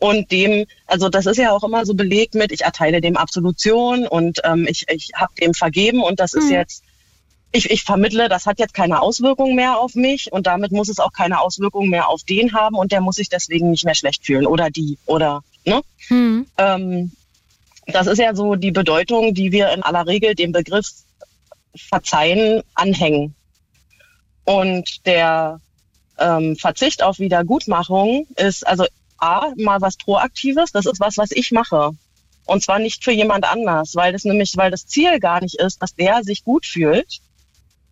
Und dem, also das ist ja auch immer so belegt mit, ich erteile dem Absolution und ähm, ich, ich habe dem vergeben und das ist Mhm. jetzt ich, ich vermittle, das hat jetzt keine Auswirkung mehr auf mich und damit muss es auch keine Auswirkung mehr auf den haben und der muss sich deswegen nicht mehr schlecht fühlen oder die oder ne? Hm. Ähm, das ist ja so die Bedeutung, die wir in aller Regel dem Begriff Verzeihen anhängen. Und der ähm, Verzicht auf Wiedergutmachung ist also A, mal was Proaktives, das ist was, was ich mache. Und zwar nicht für jemand anders, weil das nämlich, weil das Ziel gar nicht ist, dass der sich gut fühlt,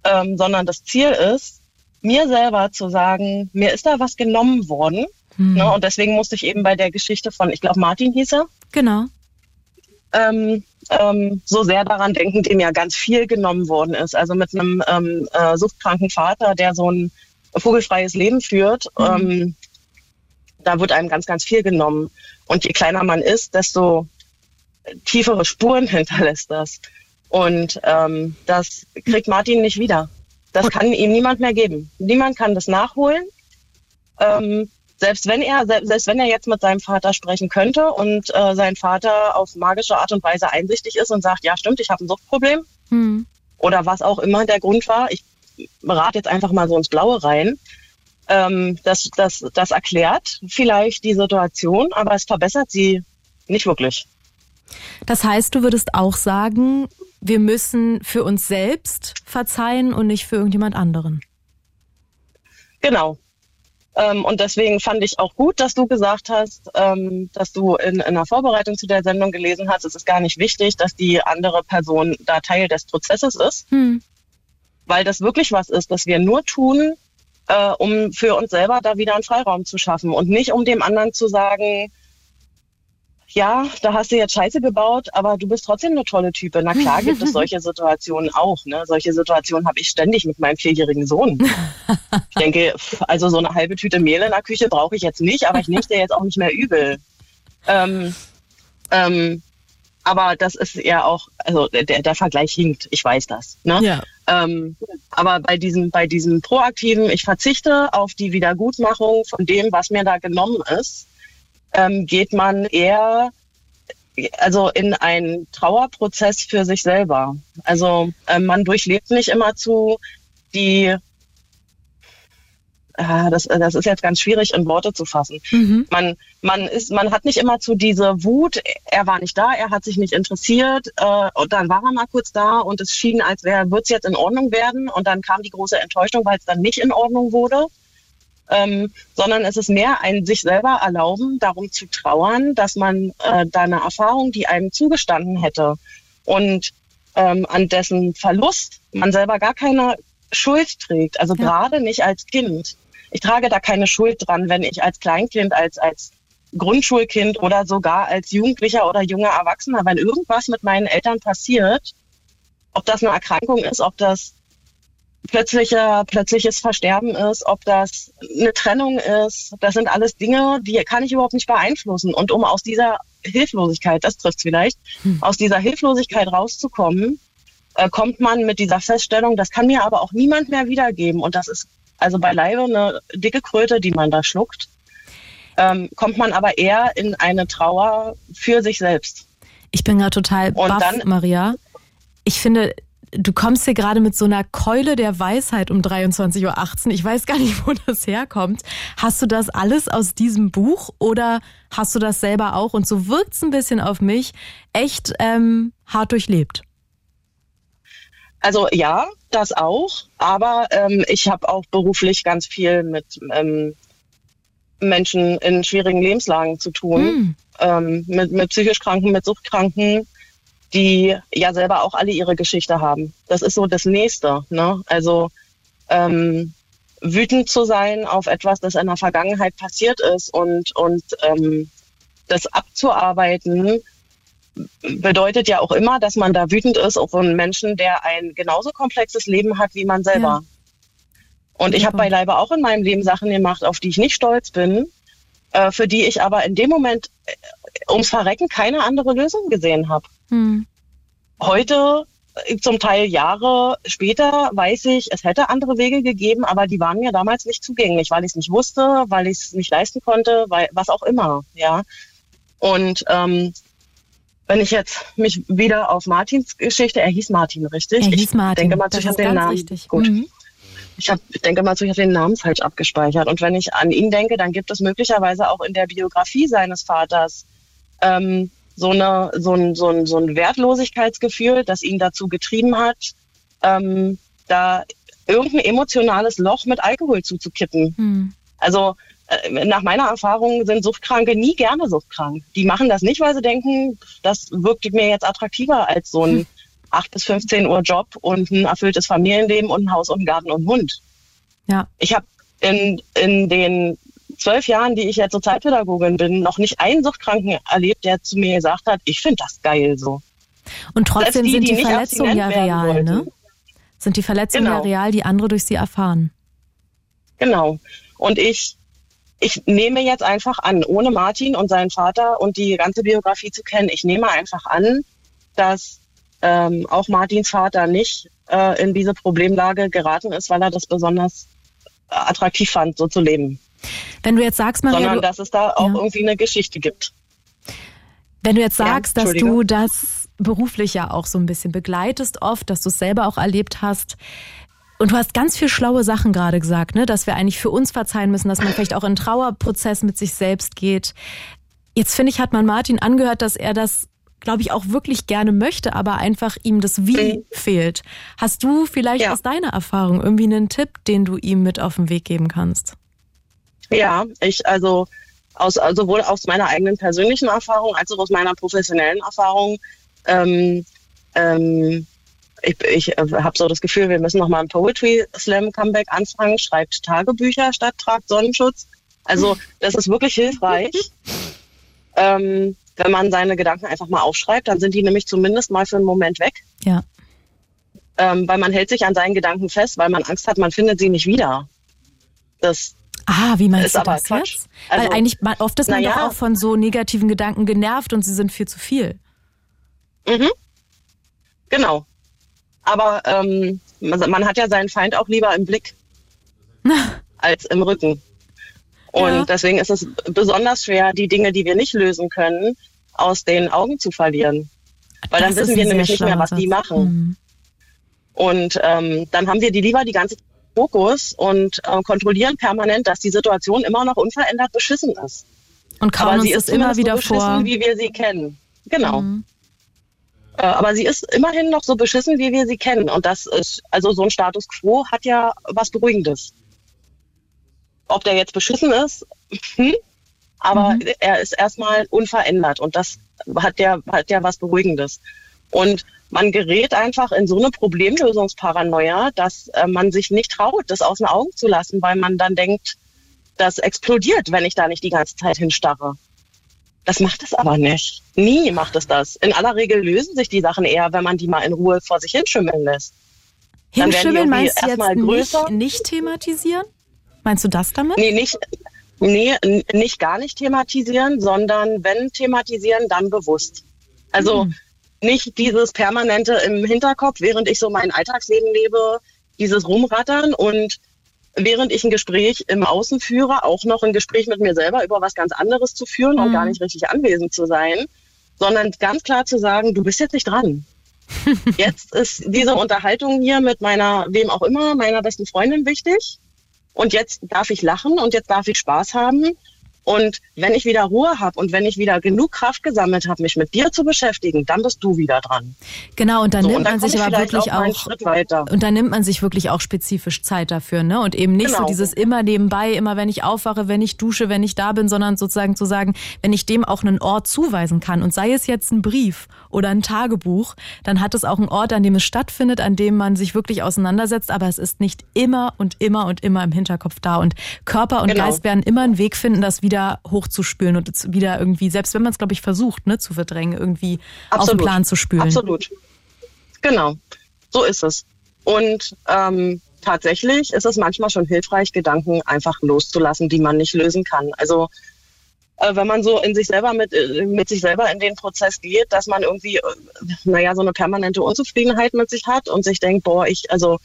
ähm, sondern das Ziel ist, mir selber zu sagen, mir ist da was genommen worden. Hm. Ne? Und deswegen musste ich eben bei der Geschichte von, ich glaube, Martin hieß er, Genau. ähm, ähm, so sehr daran denken, dem ja ganz viel genommen worden ist. Also mit einem ähm, äh, suchtkranken Vater, der so ein vogelfreies Leben führt, ähm, da wird einem ganz, ganz viel genommen. Und je kleiner man ist, desto tiefere Spuren hinterlässt das. Und ähm, das kriegt Martin nicht wieder. Das kann ihm niemand mehr geben. Niemand kann das nachholen. Ähm, selbst wenn er, se- selbst wenn er jetzt mit seinem Vater sprechen könnte und äh, sein Vater auf magische Art und Weise einsichtig ist und sagt, ja stimmt, ich habe ein Suchtproblem Hm. oder was auch immer der Grund war, ich berate jetzt einfach mal so ins Blaue rein. Ähm, das, das, das erklärt vielleicht die Situation, aber es verbessert sie nicht wirklich. Das heißt, du würdest auch sagen, wir müssen für uns selbst verzeihen und nicht für irgendjemand anderen. Genau. Ähm, und deswegen fand ich auch gut, dass du gesagt hast, ähm, dass du in, in der Vorbereitung zu der Sendung gelesen hast, es ist gar nicht wichtig, dass die andere Person da Teil des Prozesses ist, Hm. weil das wirklich was ist, das wir nur tun, äh, um für uns selber da wieder einen Freiraum zu schaffen und nicht um dem anderen zu sagen, ja, da hast du jetzt Scheiße gebaut, aber du bist trotzdem eine tolle Type. Na klar gibt es solche Situationen auch. Ne? Solche Situationen habe ich ständig mit meinem vierjährigen Sohn. Ich denke, also so eine halbe Tüte Mehl in der Küche brauche ich jetzt nicht, aber ich nehme dir jetzt auch nicht mehr übel. Ähm, ähm, aber das ist ja auch, also der, der Vergleich hinkt, ich weiß das. Ne? Ja. Ähm, aber bei diesem, bei diesem proaktiven, ich verzichte auf die Wiedergutmachung von dem, was mir da genommen ist, ähm, geht man eher also in einen Trauerprozess für sich selber. Also ähm, man durchlebt nicht immer zu die äh, das, das ist jetzt ganz schwierig in Worte zu fassen. Mhm. Man, man ist, man hat nicht immer zu diese Wut, er war nicht da, er hat sich nicht interessiert, äh, und dann war er mal kurz da und es schien, als wäre, wird es jetzt in Ordnung werden und dann kam die große Enttäuschung, weil es dann nicht in Ordnung wurde. Ähm, sondern es ist mehr ein sich selber erlauben, darum zu trauern, dass man äh, da eine Erfahrung, die einem zugestanden hätte und ähm, an dessen Verlust man selber gar keine Schuld trägt. Also Ja. gerade nicht als Kind. Ich trage da keine Schuld dran, wenn ich als Kleinkind, als, als Grundschulkind oder sogar als Jugendlicher oder junger Erwachsener, wenn irgendwas mit meinen Eltern passiert, ob das eine Erkrankung ist, ob das plötzlicher, plötzliches Versterben ist, ob das eine Trennung ist, das sind alles Dinge, die kann ich überhaupt nicht beeinflussen. Und um aus dieser Hilflosigkeit, das trifft vielleicht, aus dieser Hilflosigkeit rauszukommen, äh, kommt man mit dieser Feststellung, das kann mir aber auch niemand mehr wiedergeben. Und das ist also beileibe eine dicke Kröte, die man da schluckt. Ähm, kommt man aber eher in eine Trauer für sich selbst. Ich bin gerade total Und baff, dann- Maria. Ich finde, du kommst hier gerade mit so einer Keule der Weisheit um 23.18 Uhr. Ich weiß gar nicht, wo das herkommt. Hast du das alles aus diesem Buch oder hast du das selber auch? Und so wirkt es ein bisschen auf mich, echt ähm, hart durchlebt. Also ja, das auch. Aber ähm, ich habe auch beruflich ganz viel mit ähm, Menschen in schwierigen Lebenslagen zu tun. Hm. ähm, mit, mit psychisch Kranken, mit Suchtkranken, die ja selber auch alle ihre Geschichte haben. Das ist so das Nächste. Ne? Also ähm, wütend zu sein auf etwas, das in der Vergangenheit passiert ist und, und ähm, das abzuarbeiten, bedeutet ja auch immer, dass man da wütend ist auf einen Menschen, der ein genauso komplexes Leben hat wie man selber. Und ich habe beileibe auch in meinem Leben Sachen gemacht, auf die ich nicht stolz bin, äh, für die ich aber in dem Moment äh, ums Verrecken keine andere Lösung gesehen habe. Hm. Heute, äh, zum Teil Jahre später, weiß ich, es hätte andere Wege gegeben, aber die waren mir damals nicht zugänglich, weil ich es nicht wusste, weil ich es nicht leisten konnte, weil was auch immer, ja. Und ähm, wenn ich jetzt mich wieder auf Martins Geschichte, er hieß Martin, richtig? Er ich hieß Martin. denke mal, das ich habe den Namen. richtig. Gut. Mhm. Ich, hab, ich denke mal, ich habe den Namen falsch abgespeichert. Und wenn ich an ihn denke, dann gibt es möglicherweise auch in der Biografie seines Vaters ähm, so, eine, so, ein, so, ein, so ein Wertlosigkeitsgefühl, das ihn dazu getrieben hat, ähm, da irgendein emotionales Loch mit Alkohol zuzukippen. Hm. Also nach meiner Erfahrung sind Suchtkranke nie gerne suchtkrank. Die machen das nicht, weil sie denken, das wirkt mir jetzt attraktiver als so ein 8 bis 15 Uhr Job und ein erfülltes Familienleben und ein Haus und einen Garten und einen Hund. Ja. Ich habe in, in den zwölf Jahren, die ich jetzt Sozialpädagogin bin, noch nicht einen Suchtkranken erlebt, der zu mir gesagt hat, ich finde das geil so. Und trotzdem die, sind die die Verletzungen ja real, ne? Sind die Verletzungen Genau. ja real, die andere durch sie erfahren. Genau. Und ich, ich nehme jetzt einfach an, ohne Martin und seinen Vater und die ganze Biografie zu kennen, ich nehme einfach an, dass ähm, auch Martins Vater nicht äh, in diese Problemlage geraten ist, weil er das besonders attraktiv fand, so zu leben. Wenn du jetzt sagst, Maria, sondern dass es da auch Ja. irgendwie eine Geschichte gibt. wenn du jetzt Ja, sagst, dass Entschuldige. du das beruflich ja auch so ein bisschen begleitest oft, dass du es selber auch erlebt hast. Und du hast ganz viel schlaue Sachen gerade gesagt, ne? dass wir eigentlich für uns verzeihen müssen, dass man vielleicht auch in Trauerprozess mit sich selbst geht. Jetzt finde ich, hat man Martin angehört, dass er das, glaube ich, auch wirklich gerne möchte, aber einfach ihm das Wie Mhm. fehlt. Hast du vielleicht Ja. aus deiner Erfahrung irgendwie einen Tipp, den du ihm mit auf den Weg geben kannst? Ja, ich also aus, also sowohl aus meiner eigenen persönlichen Erfahrung als auch aus meiner professionellen Erfahrung. Ähm, ähm, ich ich äh, habe so das Gefühl, wir müssen nochmal ein Poetry Slam Comeback anfangen. Schreibt Tagebücher statt tragt Sonnenschutz. Also das ist wirklich hilfreich. ähm, wenn man seine Gedanken einfach mal aufschreibt, dann sind die nämlich zumindest mal für einen Moment weg. Ja. Ähm, weil man hält sich an seinen Gedanken fest, weil man Angst hat, man findet sie nicht wieder. Das Ah, wie meinst Ist du aber das Quatsch. jetzt? Also, Weil eigentlich oft ist man na doch ja. auch von so negativen Gedanken genervt und sie sind viel zu viel. Mhm. Genau. Aber ähm, man, hat ja seinen Feind auch lieber im Blick als im Rücken. Und Ja. deswegen ist es besonders schwer, die Dinge, die wir nicht lösen können, aus den Augen zu verlieren. Weil dann Das ist wissen wir nämlich nicht mehr, was die machen. Mhm. Und ähm, dann haben wir die lieber die ganze Zeit im Fokus und äh, kontrollieren permanent, dass die Situation immer noch unverändert beschissen ist. Und kauen Aber uns sie ist immer wieder so beschissen, vor. wie wir sie kennen. Genau. Mhm. Äh, aber sie ist immerhin noch so beschissen, wie wir sie kennen. Und das ist, also so ein Status quo hat ja was Beruhigendes. Ob der jetzt beschissen ist, hm, aber Mhm. er ist erstmal unverändert und das hat ja, hat ja was Beruhigendes. Und man gerät einfach in so eine Problemlösungsparanoia, dass äh, man sich nicht traut, das aus den Augen zu lassen, weil man dann denkt, das explodiert, wenn ich da nicht die ganze Zeit hinstarre. Das macht es aber nicht. Nie macht es das. In aller Regel lösen sich die Sachen eher, wenn man die mal in Ruhe vor sich hinschimmeln lässt. Hinschimmeln meinst du jetzt erstmal größer. nicht, nicht thematisieren? Meinst du das damit? Nee, nicht, nee, nicht gar nicht thematisieren, sondern wenn thematisieren, dann bewusst. Also Mhm. nicht dieses permanente im Hinterkopf, während ich so mein Alltagsleben lebe, dieses Rumrattern und während ich ein Gespräch im Außen führe, auch noch ein Gespräch mit mir selber über was ganz anderes zu führen und Mhm. gar nicht richtig anwesend zu sein, sondern ganz klar zu sagen, du bist jetzt nicht dran. Jetzt ist diese Unterhaltung hier mit meiner, wem auch immer, meiner besten Freundin wichtig. Und jetzt darf ich lachen und jetzt darf ich Spaß haben. Und wenn ich wieder Ruhe habe und wenn ich wieder genug Kraft gesammelt habe, mich mit dir zu beschäftigen, dann bist du wieder dran. Genau, und dann So, nimmt und dann man sich aber wirklich auch auch. Und dann nimmt man sich wirklich auch spezifisch Zeit dafür, ne? Und eben nicht so Genau. dieses immer nebenbei, immer wenn ich aufwache, wenn ich dusche, wenn ich da bin, sondern sozusagen zu sagen, wenn ich dem auch einen Ort zuweisen kann und sei es jetzt ein Brief oder ein Tagebuch, dann hat es auch einen Ort, an dem es stattfindet, an dem man sich wirklich auseinandersetzt, aber es ist nicht immer und immer und immer im Hinterkopf da und Körper und Genau. Geist werden immer einen Weg finden, das wieder hochzuspülen und es wieder irgendwie, selbst wenn man es glaube ich versucht, ne, zu verdrängen, irgendwie aus dem Absolut. Plan zu spülen. Absolut. Genau. So ist es. Und ähm, tatsächlich ist es manchmal schon hilfreich, Gedanken einfach loszulassen, die man nicht lösen kann. Also äh, wenn man so in sich selber mit, äh, mit sich selber in den Prozess geht, dass man irgendwie, äh, naja, so eine permanente Unzufriedenheit mit sich hat und sich denkt, boah, ich, also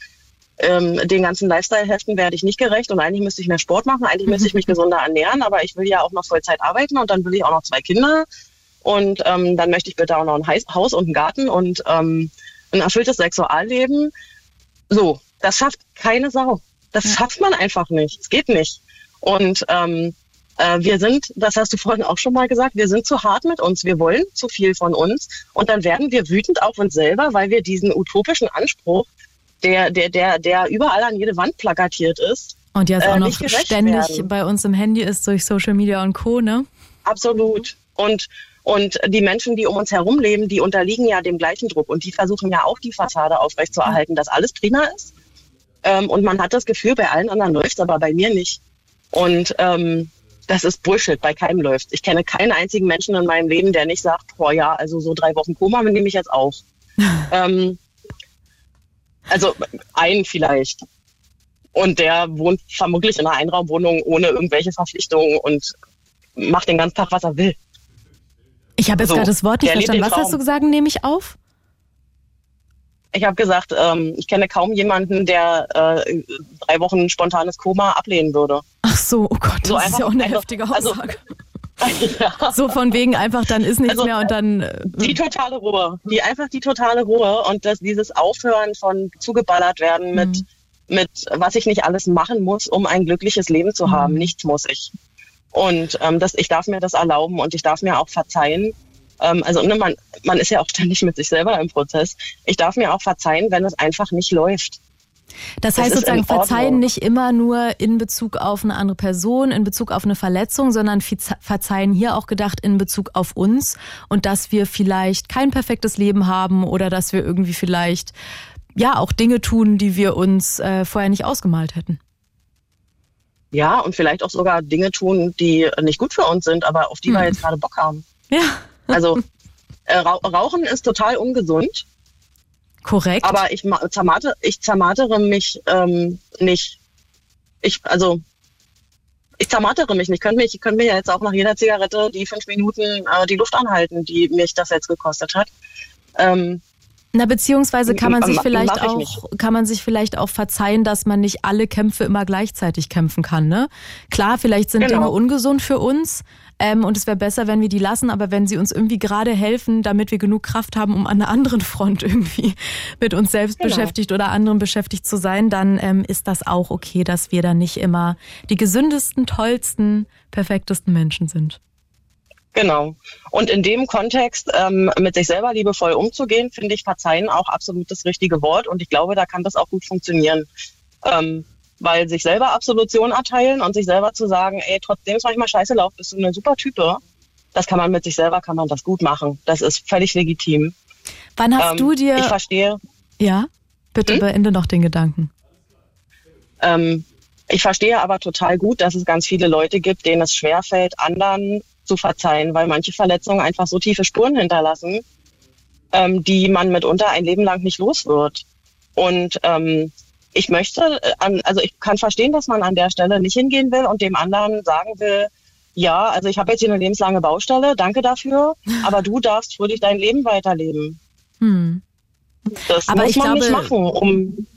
ähm, den ganzen Lifestyle-Heften werde ich nicht gerecht und eigentlich müsste ich mehr Sport machen, eigentlich müsste ich mich gesunder ernähren, aber ich will ja auch noch Vollzeit arbeiten und dann will ich auch noch zwei Kinder und ähm, dann möchte ich bitte auch noch ein Haus und einen Garten und ähm, ein erfülltes Sexualleben. So, das schafft keine Sau. Das schafft man einfach nicht. Es geht nicht. Und ähm, äh, wir sind, das hast du vorhin auch schon mal gesagt, wir sind zu hart mit uns. Wir wollen zu viel von uns. Und dann werden wir wütend auf uns selber, weil wir diesen utopischen Anspruch, der, der, der, der überall an jede Wand plakatiert ist, Und jetzt äh, auch noch nicht gerecht ständig werden. bei uns im Handy ist durch Social Media und Co., ne? Absolut. Und, und die Menschen, die um uns herum leben, die unterliegen ja dem gleichen Druck und die versuchen ja auch die Fassade aufrechtzuerhalten, dass alles prima ist. Ähm, und man hat das Gefühl, bei allen anderen läuft aber bei mir nicht. Und ähm, das ist Bullshit, bei keinem läuft. Ich kenne keinen einzigen Menschen in meinem Leben, der nicht sagt, boah ja, also so drei Wochen Koma nehme ich jetzt auch. ähm, also einen vielleicht. Und der wohnt vermutlich in einer Einraumwohnung ohne irgendwelche Verpflichtungen und macht den ganzen Tag, was er will. Ich habe jetzt So, gerade das Wort nicht verstanden. den Was hast du gesagt, nehme ich auf? Ich habe gesagt, ähm, ich kenne kaum jemanden, der äh, drei Wochen spontanes Koma ablehnen würde. Ach so, oh Gott, das So ist einfach- ja auch eine also- heftige also- Aussage. Ja. so von wegen einfach, dann ist nichts Also, mehr und dann. äh, Die totale Ruhe. Die einfach die totale Ruhe und das, dieses Aufhören von zugeballert werden mit, Mhm. mit was ich nicht alles machen muss, um ein glückliches Leben zu haben. Mhm. Nichts muss ich. Und ähm, das, ich darf mir das erlauben und ich darf mir auch verzeihen. Ähm, also ne, man, man ist ja auch ständig mit sich selber im Prozess. Ich darf mir auch verzeihen, wenn es einfach nicht läuft. Das Das heißt sozusagen verzeihen nicht immer nur in Bezug auf eine andere Person, in Bezug auf eine Verletzung, sondern verzeihen hier auch gedacht in Bezug auf uns und dass wir vielleicht kein perfektes Leben haben oder dass wir irgendwie vielleicht ja auch Dinge tun, die wir uns äh, vorher nicht ausgemalt hätten. Ja, und vielleicht auch sogar Dinge tun, die nicht gut für uns sind, aber auf die wir Hm. jetzt gerade Bock haben. Ja, Also äh, Rau- Rauchen ist total ungesund, korrekt. aber ich ma- zermate, ich zermatere mich ähm, nicht. Ich, also ich zermatere mich nicht. Ich könnte mich, ich könnte mir ja jetzt auch nach jeder Zigarette die fünf Minuten äh, die Luft anhalten, die mich das jetzt gekostet hat. Ähm, Na, beziehungsweise kann man sich vielleicht auch, nicht. kann man sich vielleicht auch verzeihen, dass man nicht alle Kämpfe immer gleichzeitig kämpfen kann, ne? Klar, vielleicht sind Genau. Dinge ungesund für uns, ähm, und es wäre besser, wenn wir die lassen, aber wenn sie uns irgendwie gerade helfen, damit wir genug Kraft haben, um an einer anderen Front irgendwie mit uns selbst Genau. beschäftigt oder anderen beschäftigt zu sein, dann ähm, ist das auch okay, dass wir dann nicht immer die gesündesten, tollsten, perfektesten Menschen sind. Genau. Und in dem Kontext ähm, mit sich selber liebevoll umzugehen, finde ich Verzeihen auch absolut das richtige Wort. Und ich glaube, da kann das auch gut funktionieren. Ähm, weil sich selber Absolution erteilen und sich selber zu sagen, ey, trotzdem es manchmal scheiße läuft, bist du eine super Type. Das kann man mit sich selber, kann man das gut machen. Das ist völlig legitim. Wann hast Ähm, du dir. Ich verstehe, ja? Bitte Hm? beende noch den Gedanken. Ähm, ich verstehe aber total gut, dass es ganz viele Leute gibt, denen es schwerfällt, anderen zu verzeihen, weil manche Verletzungen einfach so tiefe Spuren hinterlassen, ähm, die man mitunter ein Leben lang nicht los wird. Und ähm, ich möchte, äh, an, also ich kann verstehen, dass man an der Stelle nicht hingehen will und dem anderen sagen will, ja, also ich habe jetzt hier eine lebenslange Baustelle, danke dafür, aber du darfst fröhlich dein Leben weiterleben. Hm. Das Aber muss ich man glaube- nicht machen, um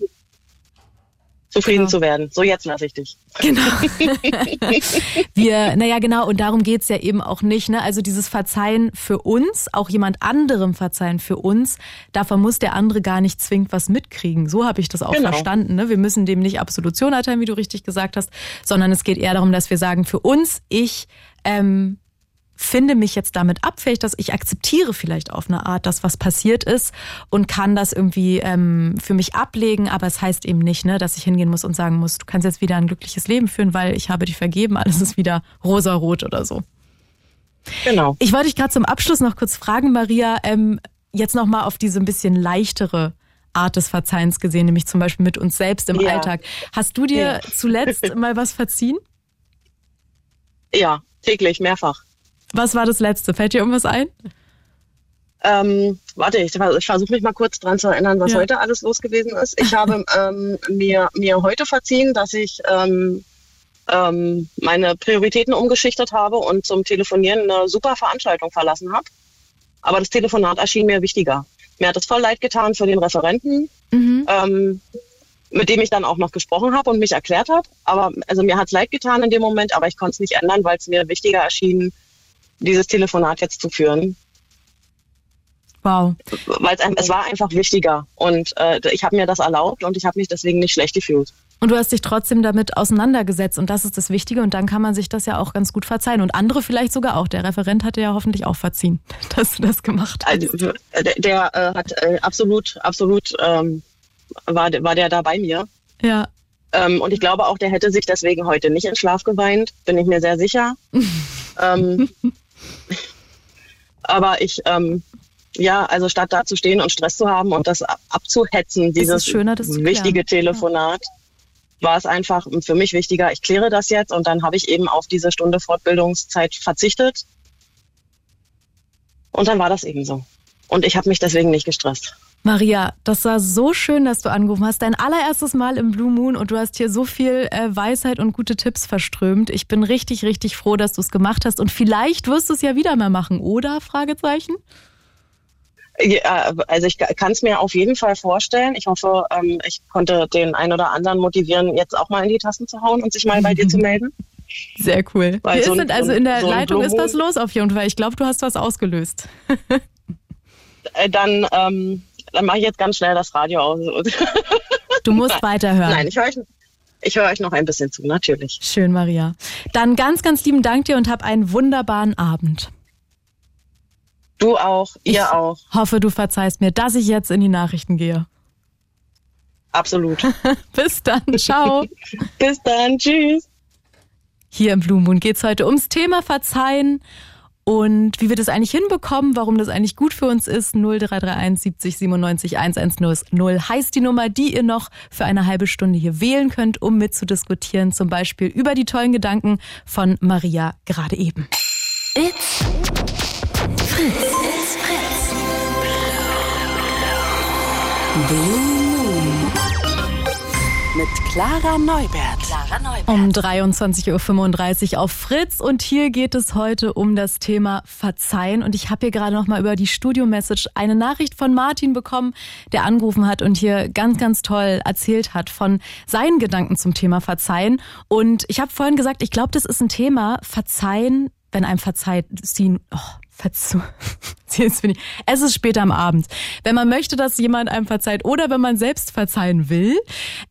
zufrieden Genau. zu werden. So, jetzt lasse ich dich. Genau. Wir, naja, genau, und darum geht's ja eben auch nicht. Ne? Also dieses Verzeihen für uns, auch jemand anderem verzeihen für uns, davon muss der andere gar nicht zwingend was mitkriegen. So habe ich das auch Genau. verstanden. Ne? Wir müssen dem nicht Absolution erteilen, wie du richtig gesagt hast, sondern es geht eher darum, dass wir sagen, für uns, ich ähm, finde mich jetzt damit abfähig, dass ich akzeptiere vielleicht auf eine Art, dass was passiert ist und kann das irgendwie ähm, für mich ablegen, aber es heißt eben nicht, ne, dass ich hingehen muss und sagen muss, du kannst jetzt wieder ein glückliches Leben führen, weil ich habe dich vergeben, alles ist wieder rosarot oder so. Genau. Ich wollte dich gerade zum Abschluss noch kurz fragen, Maria, ähm, jetzt noch mal auf diese ein bisschen leichtere Art des Verzeihens gesehen, nämlich zum Beispiel mit uns selbst im Ja. Alltag. Hast du dir Ja. zuletzt mal was verziehen? Ja, täglich, mehrfach. Was war das letzte? Fällt dir irgendwas ein? Ähm, warte, ich, ich versuche mich mal kurz dran zu erinnern, was Ja. heute alles los gewesen ist. Ich habe ähm, mir, mir heute verziehen, dass ich ähm, ähm, meine Prioritäten umgeschichtet habe und zum Telefonieren eine super Veranstaltung verlassen habe. Aber das Telefonat erschien mir wichtiger. Mir hat es voll leid getan für den Referenten, Mhm. ähm, mit dem ich dann auch noch gesprochen habe und mich erklärt habe. Aber also mir hat es leid getan in dem Moment, aber ich konnte es nicht ändern, weil es mir wichtiger erschien, dieses Telefonat jetzt zu führen. Wow. Weil es, war einfach wichtiger und äh, ich habe mir das erlaubt und ich habe mich deswegen nicht schlecht gefühlt. Und du hast dich trotzdem damit auseinandergesetzt und das ist das Wichtige und dann kann man sich das ja auch ganz gut verzeihen und andere vielleicht sogar auch. Der Referent hatte ja hoffentlich auch verziehen, dass du das gemacht hast. Also, äh, der der äh, hat äh, absolut, absolut ähm, war, der- war der da bei mir. Ja. Ähm, und ich glaube auch, der hätte sich deswegen heute nicht in Schlaf geweint, bin ich mir sehr sicher. ähm, aber ich, ähm, ja, also statt da zu stehen und Stress zu haben und das ab- abzuhetzen, dieses schöner, das wichtige Telefonat, war es einfach für mich wichtiger, ich kläre das jetzt und dann habe ich eben auf diese Stunde Fortbildungszeit verzichtet. Und dann war das eben so. Und ich habe mich deswegen nicht gestresst. Maria, das war so schön, dass du angerufen hast. Dein allererstes Mal im Blue Moon und du hast hier so viel äh, Weisheit und gute Tipps verströmt. Ich bin richtig, richtig froh, dass du es gemacht hast und vielleicht wirst du es ja wieder mal machen, oder? Fragezeichen. Ja, also ich kann es mir auf jeden Fall vorstellen. Ich hoffe, ähm, ich konnte den einen oder anderen motivieren, jetzt auch mal in die Tasten zu hauen und sich mal bei dir zu melden. Sehr cool. Weil Hier so ein- also so ein- in der so Leitung ist was Moon- los auf jeden Fall. Ich glaube, du hast was ausgelöst. Äh, dann ähm, dann mache ich jetzt ganz schnell das Radio aus. Du musst weiterhören. Nein, ich höre euch, ich höre euch noch ein bisschen zu, natürlich. Schön, Maria. Dann ganz, ganz lieben Dank dir und hab einen wunderbaren Abend. Du auch, ihr Ich auch. Hoffe, du verzeihst mir, dass ich jetzt in die Nachrichten gehe. Absolut. Bis dann, ciao. Bis dann, tschüss. Hier im Blue Moon geht es heute ums Thema Verzeihen und wie wir das eigentlich hinbekommen, warum das eigentlich gut für uns ist. 0331 70 97 110 heißt die Nummer, die ihr noch für eine halbe Stunde hier wählen könnt, um mitzudiskutieren, zum Beispiel über die tollen Gedanken von Maria gerade eben. It's Fritz. It's Fritz. Blue. Mit Clara Neubert. Clara Neubert. Um 23.35 Uhr auf Fritz und hier geht es heute um das Thema Verzeihen und ich habe hier gerade noch mal über die Studio-Message eine Nachricht von Martin bekommen, der angerufen hat und hier ganz, ganz toll erzählt hat von seinen Gedanken zum Thema Verzeihen und ich habe vorhin gesagt, ich glaube, das ist ein Thema, Verzeihen, wenn einem verzeiht, ziehen, oh, verzu Jetzt bin ich. Es ist später am Abend. Wenn man möchte, dass jemand einem verzeiht oder wenn man selbst verzeihen will,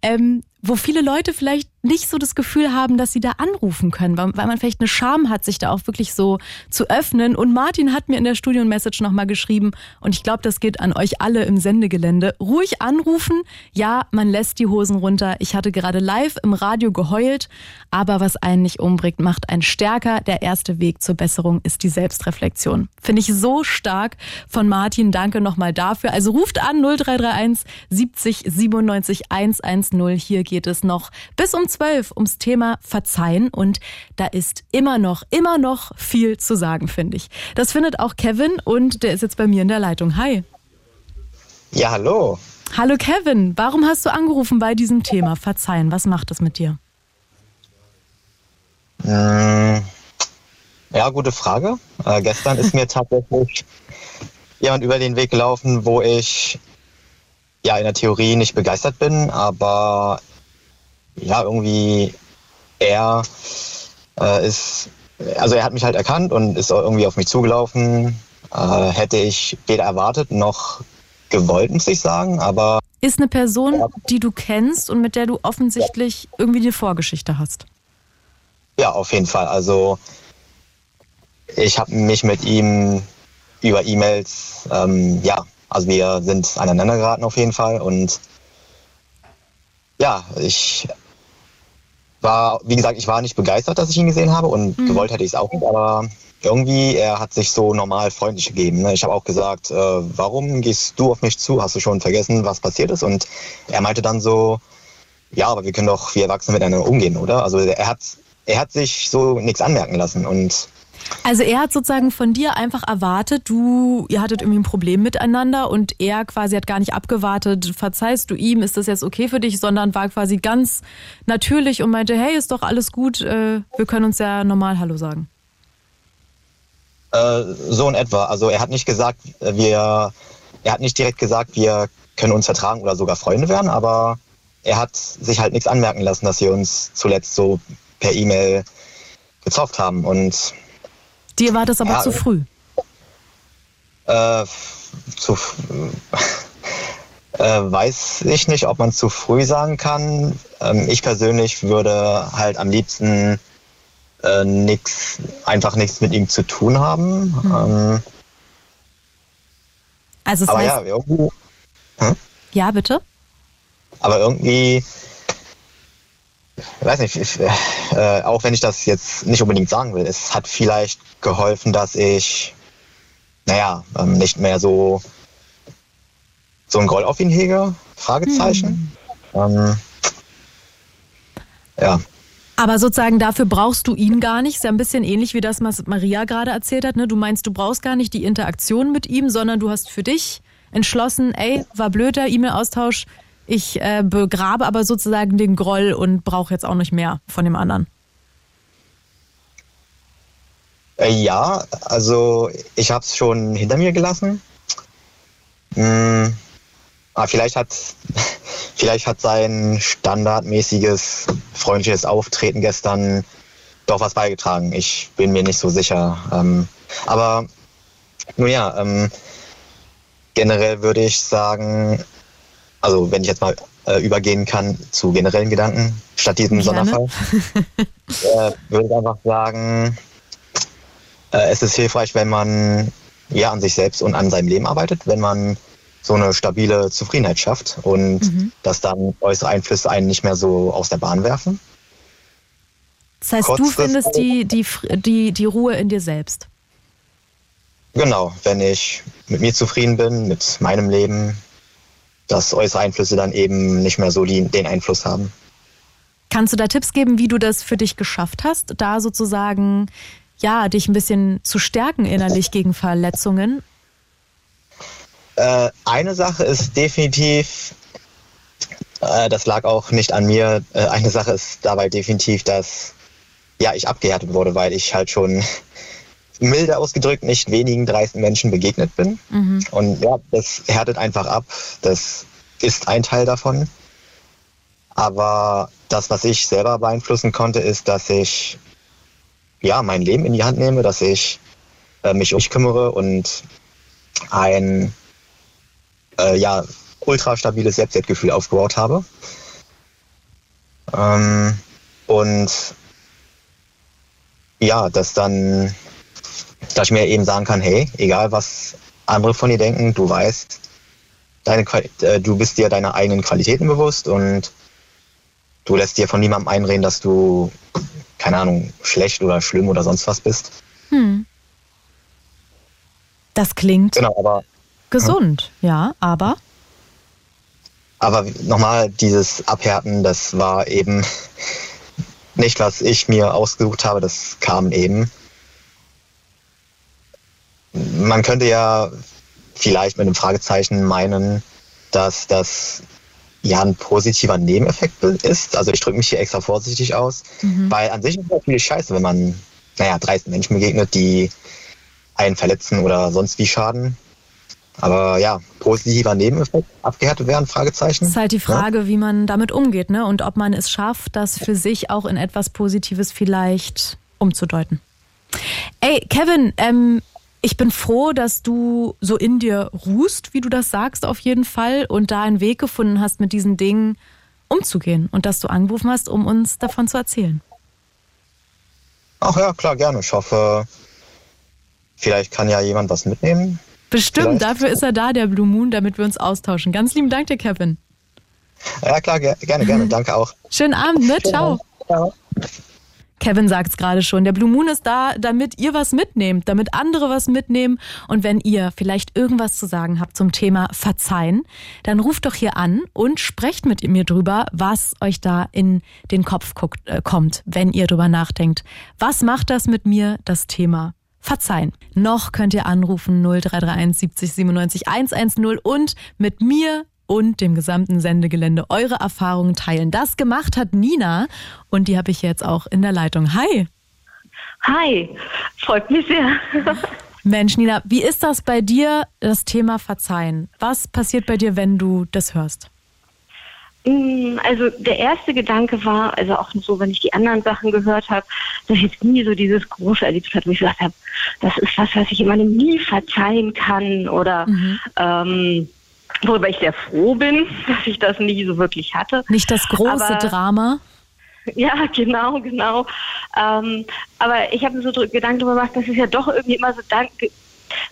ähm, wo viele Leute vielleicht nicht so das Gefühl haben, dass sie da anrufen können, weil, weil man vielleicht eine Scham hat, sich da auch wirklich so zu öffnen. Und Martin hat mir in der Studio-Message nochmal geschrieben, und ich glaube, das geht an euch alle im Sendegelände, ruhig anrufen. Ja, man lässt die Hosen runter. Ich hatte gerade live im Radio geheult, aber was einen nicht umbringt, macht einen stärker. Der erste Weg zur Besserung ist die Selbstreflexion. Finde ich so stark von Martin. Danke nochmal dafür. Also ruft an 0331 70 97 110. Hier geht es noch bis um 12 ums Thema Verzeihen und da ist immer noch, immer noch viel zu sagen, finde ich. Das findet auch Kevin und der ist jetzt bei mir in der Leitung. Hi. Ja, hallo. Hallo Kevin, warum hast du angerufen bei diesem Thema Verzeihen? Was macht das mit dir? Hm, ja, gute Frage. Äh, gestern ist mir tatsächlich jemand über den Weg gelaufen, wo ich ja in der Theorie nicht begeistert bin, aber ja, irgendwie er äh, ist, also er hat mich halt erkannt und ist irgendwie auf mich zugelaufen. Äh, hätte ich weder erwartet noch gewollt, muss ich sagen, aber. Ist eine Person, die du kennst und mit der du offensichtlich irgendwie eine Vorgeschichte hast. Ja, auf jeden Fall. Also ich habe mich mit ihm über E-Mails, ähm, ja, also wir sind aneinander geraten auf jeden Fall und ja, ich war, wie gesagt, ich war nicht begeistert, dass ich ihn gesehen habe und mhm. gewollt hätte ich es auch nicht, aber irgendwie, er hat sich so normal freundlich gegeben. Ne? Ich habe auch gesagt, äh, warum gehst du auf mich zu? Hast du schon vergessen, was passiert ist? Und er meinte dann so, ja, aber wir können doch wie Erwachsene miteinander umgehen, oder? Also er hat, er hat sich so nichts anmerken lassen und also er hat sozusagen von dir einfach erwartet, du, ihr hattet irgendwie ein Problem miteinander und er quasi hat gar nicht abgewartet, verzeihst du ihm, ist das jetzt okay für dich, sondern war quasi ganz natürlich und meinte, hey, ist doch alles gut, äh, wir können uns ja normal Hallo sagen. Äh, so in etwa. Also er hat nicht gesagt, wir, er hat nicht direkt gesagt, wir können uns vertragen oder sogar Freunde werden, aber er hat sich halt nichts anmerken lassen, dass wir uns zuletzt so per E-Mail gezofft haben und Dir war das aber ja, zu früh. Äh, zu, äh, weiß ich nicht, ob man zu früh sagen kann. Ähm, ich persönlich würde halt am liebsten äh, nix, einfach nichts mit ihm zu tun haben. Mhm. Ähm, also es aber heißt, ja, irgendwie. Hm? Ja, bitte. Aber irgendwie weiß nicht, ich, äh, auch wenn ich das jetzt nicht unbedingt sagen will, es hat vielleicht geholfen, dass ich, naja, ähm, nicht mehr so, so ein Groll auf ihn hege, Fragezeichen. Hm. Ähm, ja. Aber sozusagen dafür brauchst du ihn gar nicht. Ist ja ein bisschen ähnlich wie das, was Maria gerade erzählt hat. Ne? Du meinst, du brauchst gar nicht die Interaktion mit ihm, sondern du hast für dich entschlossen, ey, war blöder E-Mail-Austausch, ich äh, begrabe aber sozusagen den Groll und brauche jetzt auch nicht mehr von dem anderen. Äh, ja, also ich habe es schon hinter mir gelassen. Hm, aber vielleicht hat, vielleicht hat sein standardmäßiges freundliches Auftreten gestern doch was beigetragen. Ich bin mir nicht so sicher. Ähm, aber nun ja, ähm, generell würde ich sagen, also wenn ich jetzt mal äh, übergehen kann zu generellen Gedanken statt diesem Gerne. Sonderfall, äh, würde ich einfach sagen, äh, es ist hilfreich, wenn man ja an sich selbst und an seinem Leben arbeitet, wenn man so eine stabile Zufriedenheit schafft und Mhm. dass dann äußere Einflüsse einen nicht mehr so aus der Bahn werfen. Das heißt, du Kurzfristig- findest die, die, die, die Ruhe in dir selbst. Genau, wenn ich mit mir zufrieden bin, mit meinem Leben, dass äußere Einflüsse dann eben nicht mehr so die, den Einfluss haben. Kannst du da Tipps geben, wie du das für dich geschafft hast, da sozusagen, ja, dich ein bisschen zu stärken innerlich gegen Verletzungen? Äh, eine Sache ist definitiv, äh, das lag auch nicht an mir, äh, eine Sache ist dabei definitiv, dass ja, ich abgehärtet wurde, weil ich halt schon milde ausgedrückt nicht wenigen dreisten Menschen begegnet bin. Mhm. Und ja, das härtet einfach ab. Das ist ein Teil davon. Aber das, was ich selber beeinflussen konnte, ist, dass ich ja mein Leben in die Hand nehme, dass ich äh, mich um mich kümmere und ein äh, ja, ultra stabiles Selbstwertgefühl aufgebaut habe. Ähm, und ja, dass dann, dass ich mir eben sagen kann, hey, egal was andere von dir denken, du weißt, deine, äh, du bist dir deiner eigenen Qualitäten bewusst und du lässt dir von niemandem einreden, dass du, keine Ahnung, schlecht oder schlimm oder sonst was bist. Hm. Das klingt Genau, aber gesund, ja, aber Aber nochmal, dieses Abhärten, das war eben nicht, was ich mir ausgesucht habe, das kam eben. Man könnte ja vielleicht mit einem Fragezeichen meinen, dass das ja ein positiver Nebeneffekt ist. Also ich drücke mich hier extra vorsichtig aus, weil an sich ist es natürlich scheiße, wenn man, naja, 30 Menschen begegnet, die einen verletzen oder sonst wie schaden. Aber ja, positiver Nebeneffekt, abgehärtet werden, Fragezeichen. es ist halt die Ja. Frage, wie man damit umgeht, ne? Und ob man es schafft, das für sich auch in etwas Positives vielleicht umzudeuten. Ey, Kevin, ähm, ich bin froh, dass du so in dir ruhst, wie du das sagst, auf jeden Fall, und da einen Weg gefunden hast, mit diesen Dingen umzugehen und dass du angerufen hast, um uns davon zu erzählen. Ach ja, klar, gerne. Ich hoffe, vielleicht kann ja jemand was mitnehmen. Bestimmt, Vielleicht. dafür ist er da, der Blue Moon, damit wir uns austauschen. Ganz lieben Dank dir, Kevin. Ja, klar, ge gerne, gerne. Danke auch. Schönen Abend, ne? Ciao. Kevin sagt's gerade schon. Der Blue Moon ist da, damit ihr was mitnehmt, damit andere was mitnehmen. Und wenn ihr vielleicht irgendwas zu sagen habt zum Thema Verzeihen, dann ruft doch hier an und sprecht mit mir drüber, was euch da in den Kopf guckt, äh, kommt, wenn ihr drüber nachdenkt. Was macht das mit mir, das Thema Verzeihen? Noch könnt ihr anrufen 0331 70 97 110 und mit mir und dem gesamten Sendegelände eure Erfahrungen teilen. Das gemacht hat Nina und die habe ich jetzt auch in der Leitung. Hi. Hi, freut mich sehr. Mensch, Nina, wie ist das bei dir, das Thema Verzeihen? Was passiert bei dir, wenn du das hörst? Mm, Also der erste Gedanke war, also auch so, wenn ich die anderen Sachen gehört habe, dass ich jetzt nie so dieses große erlebt habe, wo ich gesagt habe, das ist was, was ich jemandem nie verzeihen kann oder ähm, worüber ich sehr froh bin, dass ich das nie so wirklich hatte. Nicht das große Aber- Drama? Ja, genau, genau. Ähm, aber ich habe mir so Gedanken darüber gemacht, dass es ja doch irgendwie immer so Dank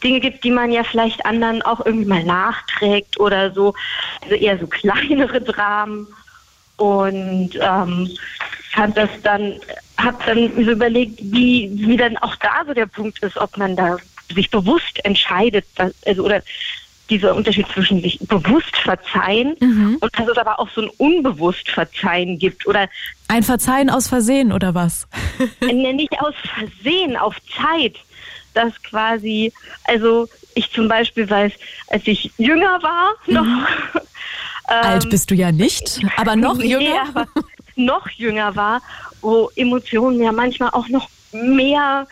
Dinge gibt, die man ja vielleicht anderen auch irgendwie mal nachträgt oder so. Also eher so kleinere Dramen. Und ähm, fand das dann, hab dann so überlegt, wie, wie dann auch da so der Punkt ist, ob man da sich bewusst entscheidet, dass, also oder dieser Unterschied zwischen sich bewusst verzeihen und dass es aber auch so ein unbewusst Verzeihen gibt oder Ein Verzeihen aus Versehen oder was? Nee, nicht aus Versehen, auf Zeit. Das quasi, also ich zum Beispiel weiß, als ich jünger war, noch. ähm, Alt bist du ja nicht, aber noch nee, jünger. aber noch jünger war, wo Emotionen ja manchmal auch noch mehr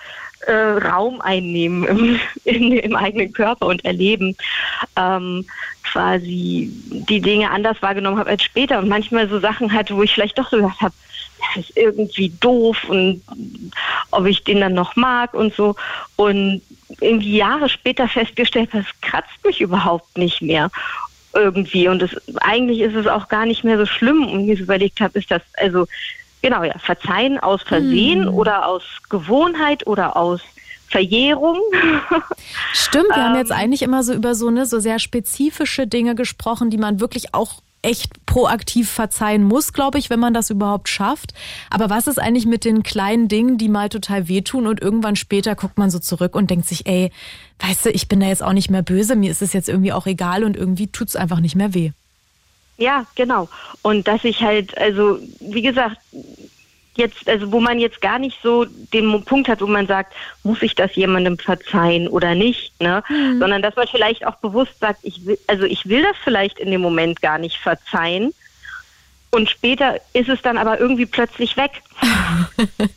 äh, Raum einnehmen im, in, im eigenen Körper und erleben. Ähm, quasi die Dinge anders wahrgenommen habe als später und manchmal so Sachen hatte, wo ich vielleicht doch so gesagt habe, das ist irgendwie doof und ob ich den dann noch mag und so. Und irgendwie Jahre später festgestellt, das kratzt mich überhaupt nicht mehr irgendwie. Und das, eigentlich ist es auch gar nicht mehr so schlimm. Und so überlegt habe, ist das also genau ja Verzeihen aus Versehen oder aus Gewohnheit oder aus Verjährung. Stimmt, wir haben jetzt Ähm. eigentlich immer so über so ne, so sehr spezifische Dinge gesprochen, die man wirklich auch echt proaktiv verzeihen muss, glaube ich, wenn man das überhaupt schafft. Aber was ist eigentlich mit den kleinen Dingen, die mal total wehtun und irgendwann später guckt man so zurück und denkt sich, ey, weißt du, ich bin da jetzt auch nicht mehr böse, mir ist es jetzt irgendwie auch egal und irgendwie tut's einfach nicht mehr weh. Ja, genau. Und dass ich halt, also, wie gesagt, jetzt, also wo man jetzt gar nicht so den Punkt hat, wo man sagt, muss ich das jemandem verzeihen oder nicht, ne? Sondern dass man vielleicht auch bewusst sagt, ich will, also ich will das vielleicht in dem Moment gar nicht verzeihen. Und später ist es dann aber irgendwie plötzlich weg.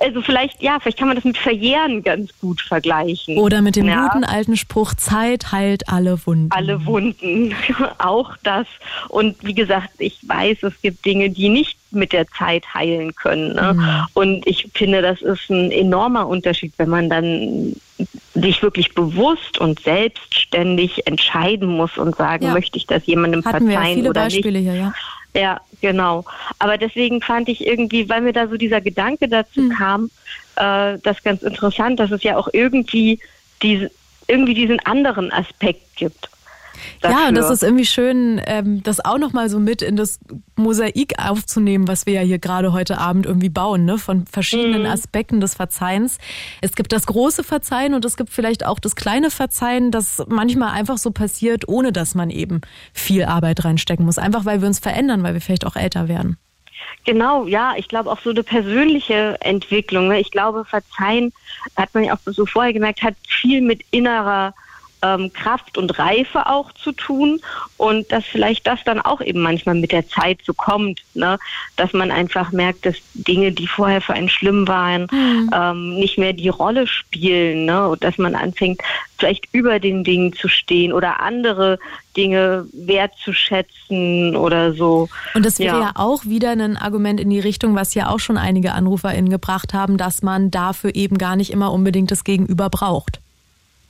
also vielleicht, ja, vielleicht kann man das mit Verjähren ganz gut vergleichen. Oder mit dem ja. guten alten Spruch, Zeit heilt alle Wunden. alle Wunden, auch das. Und wie gesagt, ich weiß, es gibt Dinge, die nicht mit der Zeit heilen können. Ne? Mhm. Und ich finde, das ist ein enormer Unterschied, wenn man dann sich wirklich bewusst und selbstständig entscheiden muss und sagen, Ja. möchte ich das jemandem Hatten wir verzeihen viele oder Beispiele nicht. hier, ja. Ja, genau. Aber deswegen fand ich irgendwie, weil mir da so dieser Gedanke dazu Hm. kam, äh, das ganz interessant, dass es ja auch irgendwie diese, irgendwie diesen anderen Aspekt gibt. Ja, und das dafür. ist irgendwie schön, ähm, das auch nochmal so mit in das Mosaik aufzunehmen, was wir ja hier gerade heute Abend irgendwie bauen, ne? von verschiedenen Aspekten des Verzeihens. Es gibt das große Verzeihen und es gibt vielleicht auch das kleine Verzeihen, das manchmal einfach so passiert, ohne dass man eben viel Arbeit reinstecken muss. Einfach weil wir uns verändern, weil wir vielleicht auch älter werden. Genau, ja, ich glaube auch so eine persönliche Entwicklung. Ne? Ich glaube, Verzeihen, hat man ja auch so vorher gemerkt, hat viel mit innerer ähm, Kraft und Reife auch zu tun und dass vielleicht das dann auch eben manchmal mit der Zeit so kommt, ne? dass man einfach merkt, dass Dinge, die vorher für einen schlimm waren, ähm, nicht mehr die Rolle spielen ne? und dass man anfängt, vielleicht über den Dingen zu stehen oder andere Dinge wertzuschätzen oder so. Und das wäre ja. Ja. auch wieder ein Argument in die Richtung, was ja auch schon einige AnruferInnen gebracht haben, dass man dafür eben gar nicht immer unbedingt das Gegenüber braucht.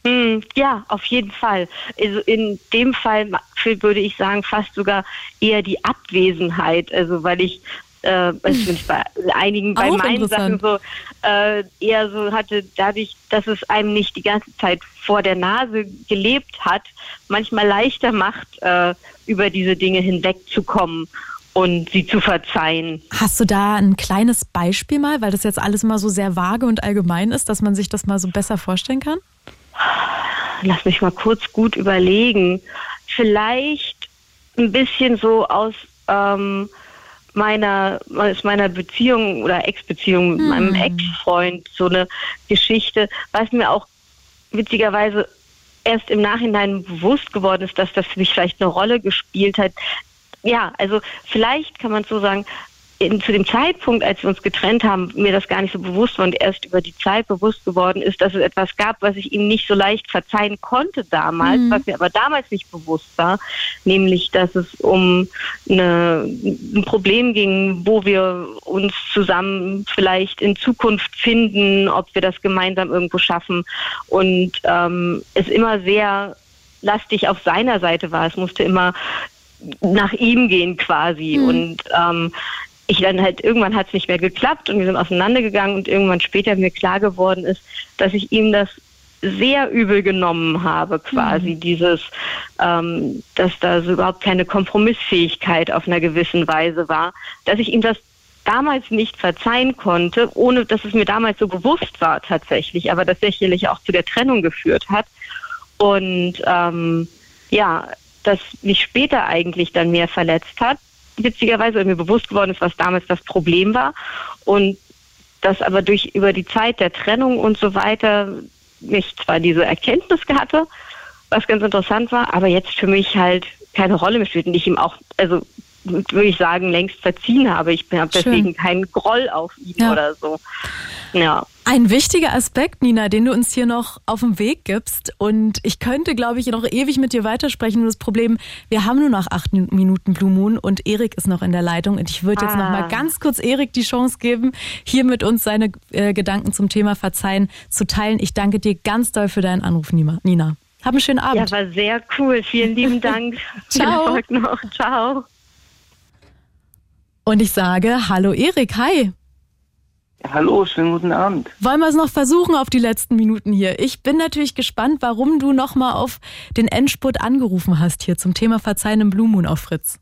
Hm, ja, auf jeden Fall. Also in dem Fall würde ich sagen, fast sogar eher die Abwesenheit. Also weil ich äh, also ich bei einigen, bei Auch meinen Sachen so äh, eher so hatte, dadurch, dass es einem nicht die ganze Zeit vor der Nase gelebt hat, manchmal leichter macht, äh, über diese Dinge hinwegzukommen und sie zu verzeihen. Hast du da ein kleines Beispiel mal, weil das jetzt alles immer so sehr vage und allgemein ist, dass man sich das mal so besser vorstellen kann? Lass mich mal kurz gut überlegen. Vielleicht ein bisschen so aus ähm, meiner, aus meiner Beziehung oder Ex-Beziehung mit meinem Ex-Freund so eine Geschichte, was mir auch witzigerweise erst im Nachhinein bewusst geworden ist, dass das für mich vielleicht eine Rolle gespielt hat. Ja, also vielleicht kann man so sagen, in, zu dem Zeitpunkt, als wir uns getrennt haben, mir das gar nicht so bewusst war und erst über die Zeit bewusst geworden ist, dass es etwas gab, was ich ihm nicht so leicht verzeihen konnte damals, was mir aber damals nicht bewusst war, nämlich, dass es um eine, ein Problem ging, wo wir uns zusammen vielleicht in Zukunft finden, ob wir das gemeinsam irgendwo schaffen. Und ähm, es immer sehr lastig auf seiner Seite war. Es musste immer nach ihm gehen quasi. Und ähm, ich dann halt irgendwann hat es nicht mehr geklappt und wir sind auseinandergegangen und irgendwann später mir klar geworden ist, dass ich ihm das sehr übel genommen habe, quasi dieses, ähm, dass da so überhaupt keine Kompromissfähigkeit auf einer gewissen Weise war, dass ich ihm das damals nicht verzeihen konnte, ohne dass es mir damals so bewusst war tatsächlich, aber das sicherlich auch zu der Trennung geführt hat. Und ähm, ja, das mich später eigentlich dann mehr verletzt hat, witzigerweise, weil mir bewusst geworden ist, was damals das Problem war. Und das aber durch über die Zeit der Trennung und so weiter ich zwar diese Erkenntnis hatte, was ganz interessant war, aber jetzt für mich halt keine Rolle mehr spielt und ich ihm auch, also würde ich sagen, längst verziehen habe. Ich habe deswegen keinen Groll auf ihn Ja. oder so. Ja. Ein wichtiger Aspekt, Nina, den du uns hier noch auf den Weg gibst. Und ich könnte, glaube ich, noch ewig mit dir weitersprechen. Nur das Problem, wir haben nur noch acht Minuten Blue Moon und Erik ist noch in der Leitung. Und ich würde jetzt noch Ah. mal ganz kurz Erik die Chance geben, hier mit uns seine äh, Gedanken zum Thema Verzeihen zu teilen. Ich danke dir ganz doll für deinen Anruf, Nina. Hab einen schönen Ja, Abend. war sehr cool. Vielen lieben Dank. Viel Ciao. Noch. Ciao. Und ich sage, hallo Erik, hi. Hallo, schönen guten Abend. Wollen wir es noch versuchen auf die letzten Minuten hier? Ich bin natürlich gespannt, warum du nochmal auf den Endspurt angerufen hast hier zum Thema Verzeihen im Blue Moon auf Fritz.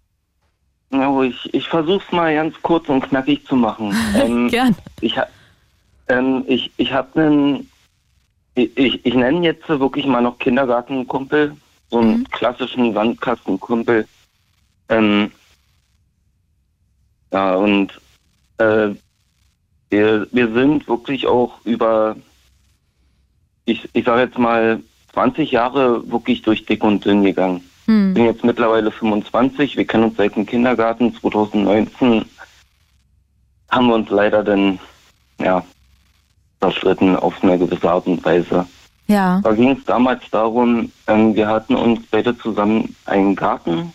Ja, ich, ich versuche es mal ganz kurz und knackig zu machen. Ähm, Gern. Ich, ähm, ich, ich habe einen, ich, ich, ich nenne jetzt wirklich mal noch Kindergartenkumpel, so einen klassischen Sandkastenkumpel. Ähm, ja, und äh, wir, wir sind wirklich auch über, ich, ich sage jetzt mal, 20 Jahre wirklich durch dick und dünn gegangen. Hm. Ich bin jetzt mittlerweile 25, wir kennen uns seit dem Kindergarten. 2019 haben wir uns leider dann, ja, zerschritten auf eine gewisse Art und Weise. Ja. Da ging es damals darum, ähm, wir hatten uns beide zusammen einen Garten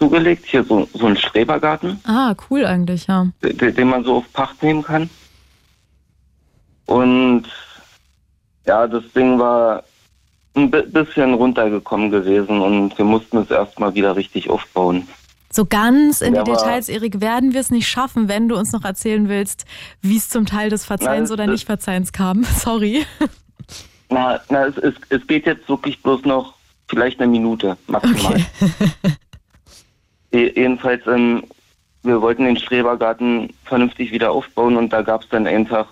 zugelegt, hier so, so einen Schrebergarten, Ah, cool eigentlich, ja. den, den man so auf Pacht nehmen kann. Und ja, das Ding war ein bi- bisschen runtergekommen gewesen und wir mussten es erstmal wieder richtig aufbauen. So ganz in Ja, die Details, Erik, werden wir es nicht schaffen, wenn du uns noch erzählen willst, wie es zum Teil des Verzeihens Nein, oder Nicht-Verzeihens kam. Sorry. Na, na es, es, es geht jetzt wirklich bloß noch vielleicht eine Minute maximal. Je- Jedenfalls, ähm, wir wollten den Strebergarten vernünftig wieder aufbauen und da gab es dann einen Tag,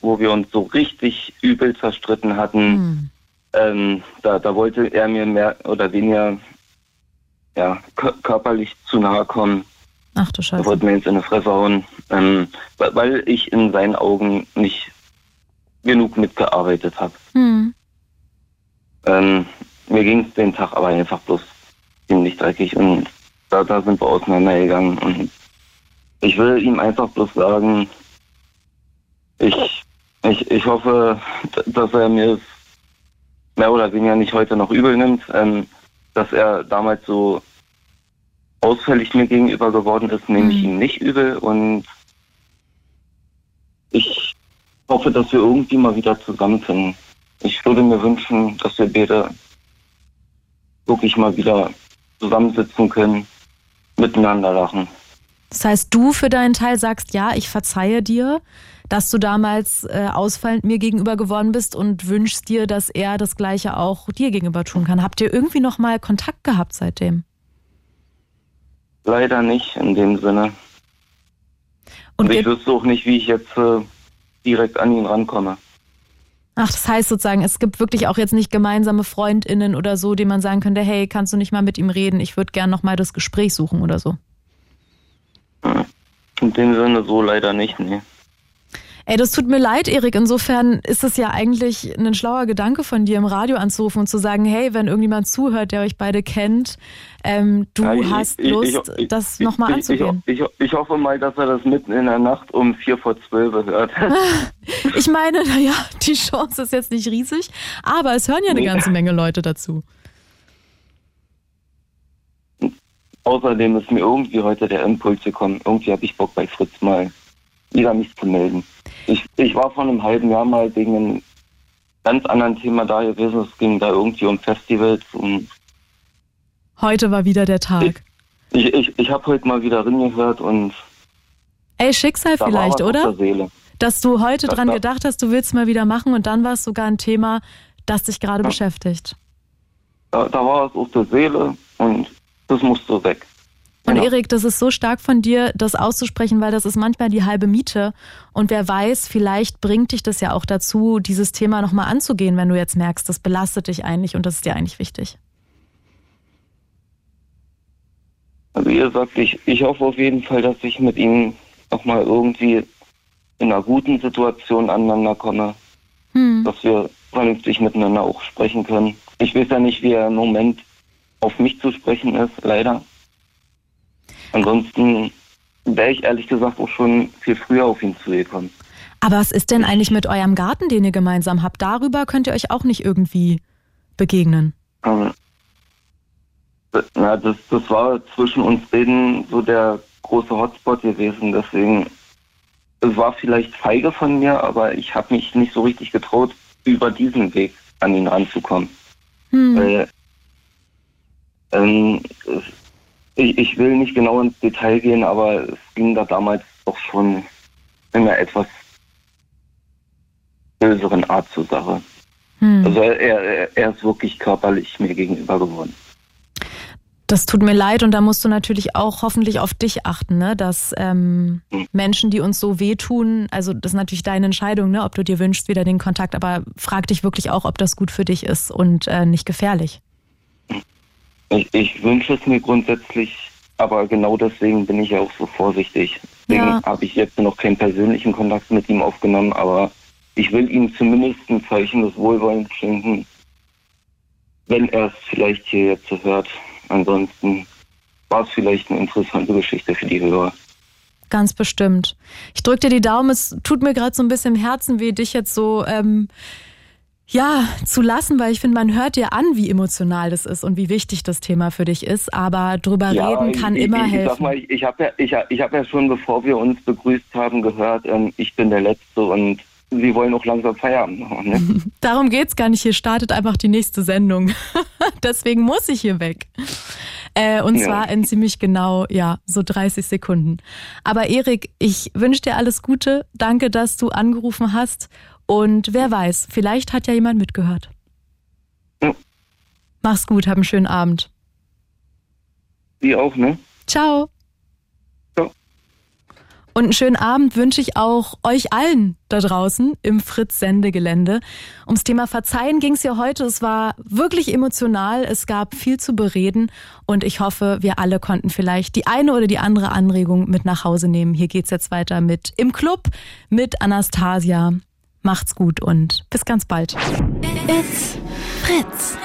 wo wir uns so richtig übel zerstritten hatten. Hm. Ähm, da, da wollte er mir mehr oder weniger ja, kö- körperlich zu nahe kommen. Ach du Er Scheiße. wollte mir jetzt in die Fresse hauen, ähm, weil- ich in seinen Augen nicht genug mitgearbeitet habe. Hm. Ähm, mir ging es den Tag aber einfach bloß ziemlich dreckig und da, da sind wir auseinandergegangen. Und ich will ihm einfach bloß sagen, ich, ich, ich hoffe, dass er mir es mehr oder weniger nicht heute noch übel nimmt, ähm, dass er damals so ausfällig mir gegenüber geworden ist, nehme ich Mhm. ihm nicht übel und ich hoffe, dass wir irgendwie mal wieder zusammenfinden. Ich würde mir wünschen, dass wir beide wirklich mal wieder zusammensitzen können, miteinander lachen. Das heißt, du für deinen Teil sagst, ja, ich verzeihe dir, dass du damals äh, ausfallend mir gegenüber geworden bist und wünschst dir, dass er das Gleiche auch dir gegenüber tun kann. Habt ihr irgendwie noch mal Kontakt gehabt seitdem? Leider nicht in dem Sinne. Und Und ich wüsste auch nicht, wie ich jetzt äh, direkt an ihn rankomme. Ach, das heißt sozusagen, es gibt wirklich auch jetzt nicht gemeinsame FreundInnen oder so, denen man sagen könnte, hey, kannst du nicht mal mit ihm reden? Ich würde gern noch mal das Gespräch suchen oder so. In dem Sinne so leider nicht, nee. Ey, das tut mir leid, Erik. Insofern ist es ja eigentlich ein schlauer Gedanke von dir, im Radio anzurufen und zu sagen, hey, wenn irgendjemand zuhört, der euch beide kennt, ähm, du Ja, ich- hast ich- Lust, ich- das nochmal anzugehen. Ich, hoffe mal, dass er das mitten in der Nacht um vier vor zwölf hört. Ich meine, naja, die Chance ist jetzt nicht riesig, aber es hören ja eine Nee. ganze Menge Leute dazu. Außerdem ist mir irgendwie heute der Impuls gekommen. Irgendwie habe ich Bock bei Fritz mal wieder mich zu melden. Ich, ich war vor einem halben Jahr mal wegen einem ganz anderen Thema da gewesen. Es ging da irgendwie um Festivals. Und Heute war wieder der Tag. ich ich, ich habe heute mal wieder reingehört und Ey, Schicksal vielleicht, oder? Dass du heute Das dran war- gedacht hast, du willst mal wieder machen und dann war es sogar ein Thema, das dich gerade Ja. beschäftigt. Da, da war was auf der Seele und das musste weg. Und Genau. Erik, das ist so stark von dir, das auszusprechen, weil das ist manchmal die halbe Miete. Und wer weiß, vielleicht bringt dich das ja auch dazu, dieses Thema nochmal anzugehen, wenn du jetzt merkst, das belastet dich eigentlich und das ist dir eigentlich wichtig. Also wie gesagt, ich, ich hoffe auf jeden Fall, dass ich mit ihm nochmal irgendwie in einer guten Situation aneinander komme, Hm. dass wir vernünftig miteinander auch sprechen können. Ich weiß ja nicht, wie er im Moment auf mich zu sprechen ist, leider. Ansonsten wäre ich ehrlich gesagt auch schon viel früher auf ihn zugekommen. Aber was ist denn eigentlich mit eurem Garten, den ihr gemeinsam habt? Darüber könnt ihr euch auch nicht irgendwie begegnen. Ähm, na, das, das war zwischen uns beiden so der große Hotspot gewesen. Deswegen, es war vielleicht feige von mir, aber ich habe mich nicht so richtig getraut, über diesen Weg an ihn ranzukommen. Hm. Weil, ähm, es- ich, ich will nicht genau ins Detail gehen, aber es ging da damals doch schon in eine etwas böseren Art zur Sache. Hm. Also er, er, er ist wirklich körperlich mir gegenüber geworden. Das tut mir leid und da musst du natürlich auch hoffentlich auf dich achten, ne? dass ähm, Hm. Menschen, die uns so wehtun, also das ist natürlich deine Entscheidung, ne? ob du dir wünschst wieder den Kontakt, aber frag dich wirklich auch, ob das gut für dich ist und äh, nicht gefährlich. Ich, ich wünsche es mir grundsätzlich, aber genau deswegen bin ich ja auch so vorsichtig. Deswegen Ja. habe ich jetzt noch keinen persönlichen Kontakt mit ihm aufgenommen, aber ich will ihm zumindest ein Zeichen des Wohlwollens schenken, wenn er es vielleicht hier jetzt so hört. Ansonsten war es vielleicht eine interessante Geschichte für die Hörer. Ganz bestimmt. Ich drücke dir die Daumen. Es tut mir gerade so ein bisschen im Herzen weh, dich jetzt so ähm, ja zu lassen, weil ich finde, man hört dir an, wie emotional das ist und wie wichtig das Thema für dich ist. Aber drüber reden kann ich, immer ich, ich helfen. Sag mal, ich, ich habe ja, ich, ich hab ja schon, bevor wir uns begrüßt haben, gehört, ähm, ich bin der Letzte und Sie wollen auch langsam Feierabend machen. Ne? Darum geht's gar nicht. Hier startet einfach die nächste Sendung. Deswegen muss ich hier weg. Äh, und Ja. zwar in ziemlich genau, ja, so 30 Sekunden. Aber Erik, ich wünsche dir alles Gute. Danke, dass du angerufen hast. Und wer weiß, vielleicht hat ja jemand mitgehört. Ja. Mach's gut, hab einen schönen Abend. Sie auch, ne? Ciao. Ciao. Und einen schönen Abend wünsche ich auch euch allen da draußen im Fritz-Sendegelände. Ums Thema Verzeihen ging es ja heute. Es war wirklich emotional. Es gab viel zu bereden. Und ich hoffe, wir alle konnten vielleicht die eine oder die andere Anregung mit nach Hause nehmen. Hier geht's jetzt weiter mit Im Club mit Anastasia. Macht's gut und bis ganz bald. It's Fritz.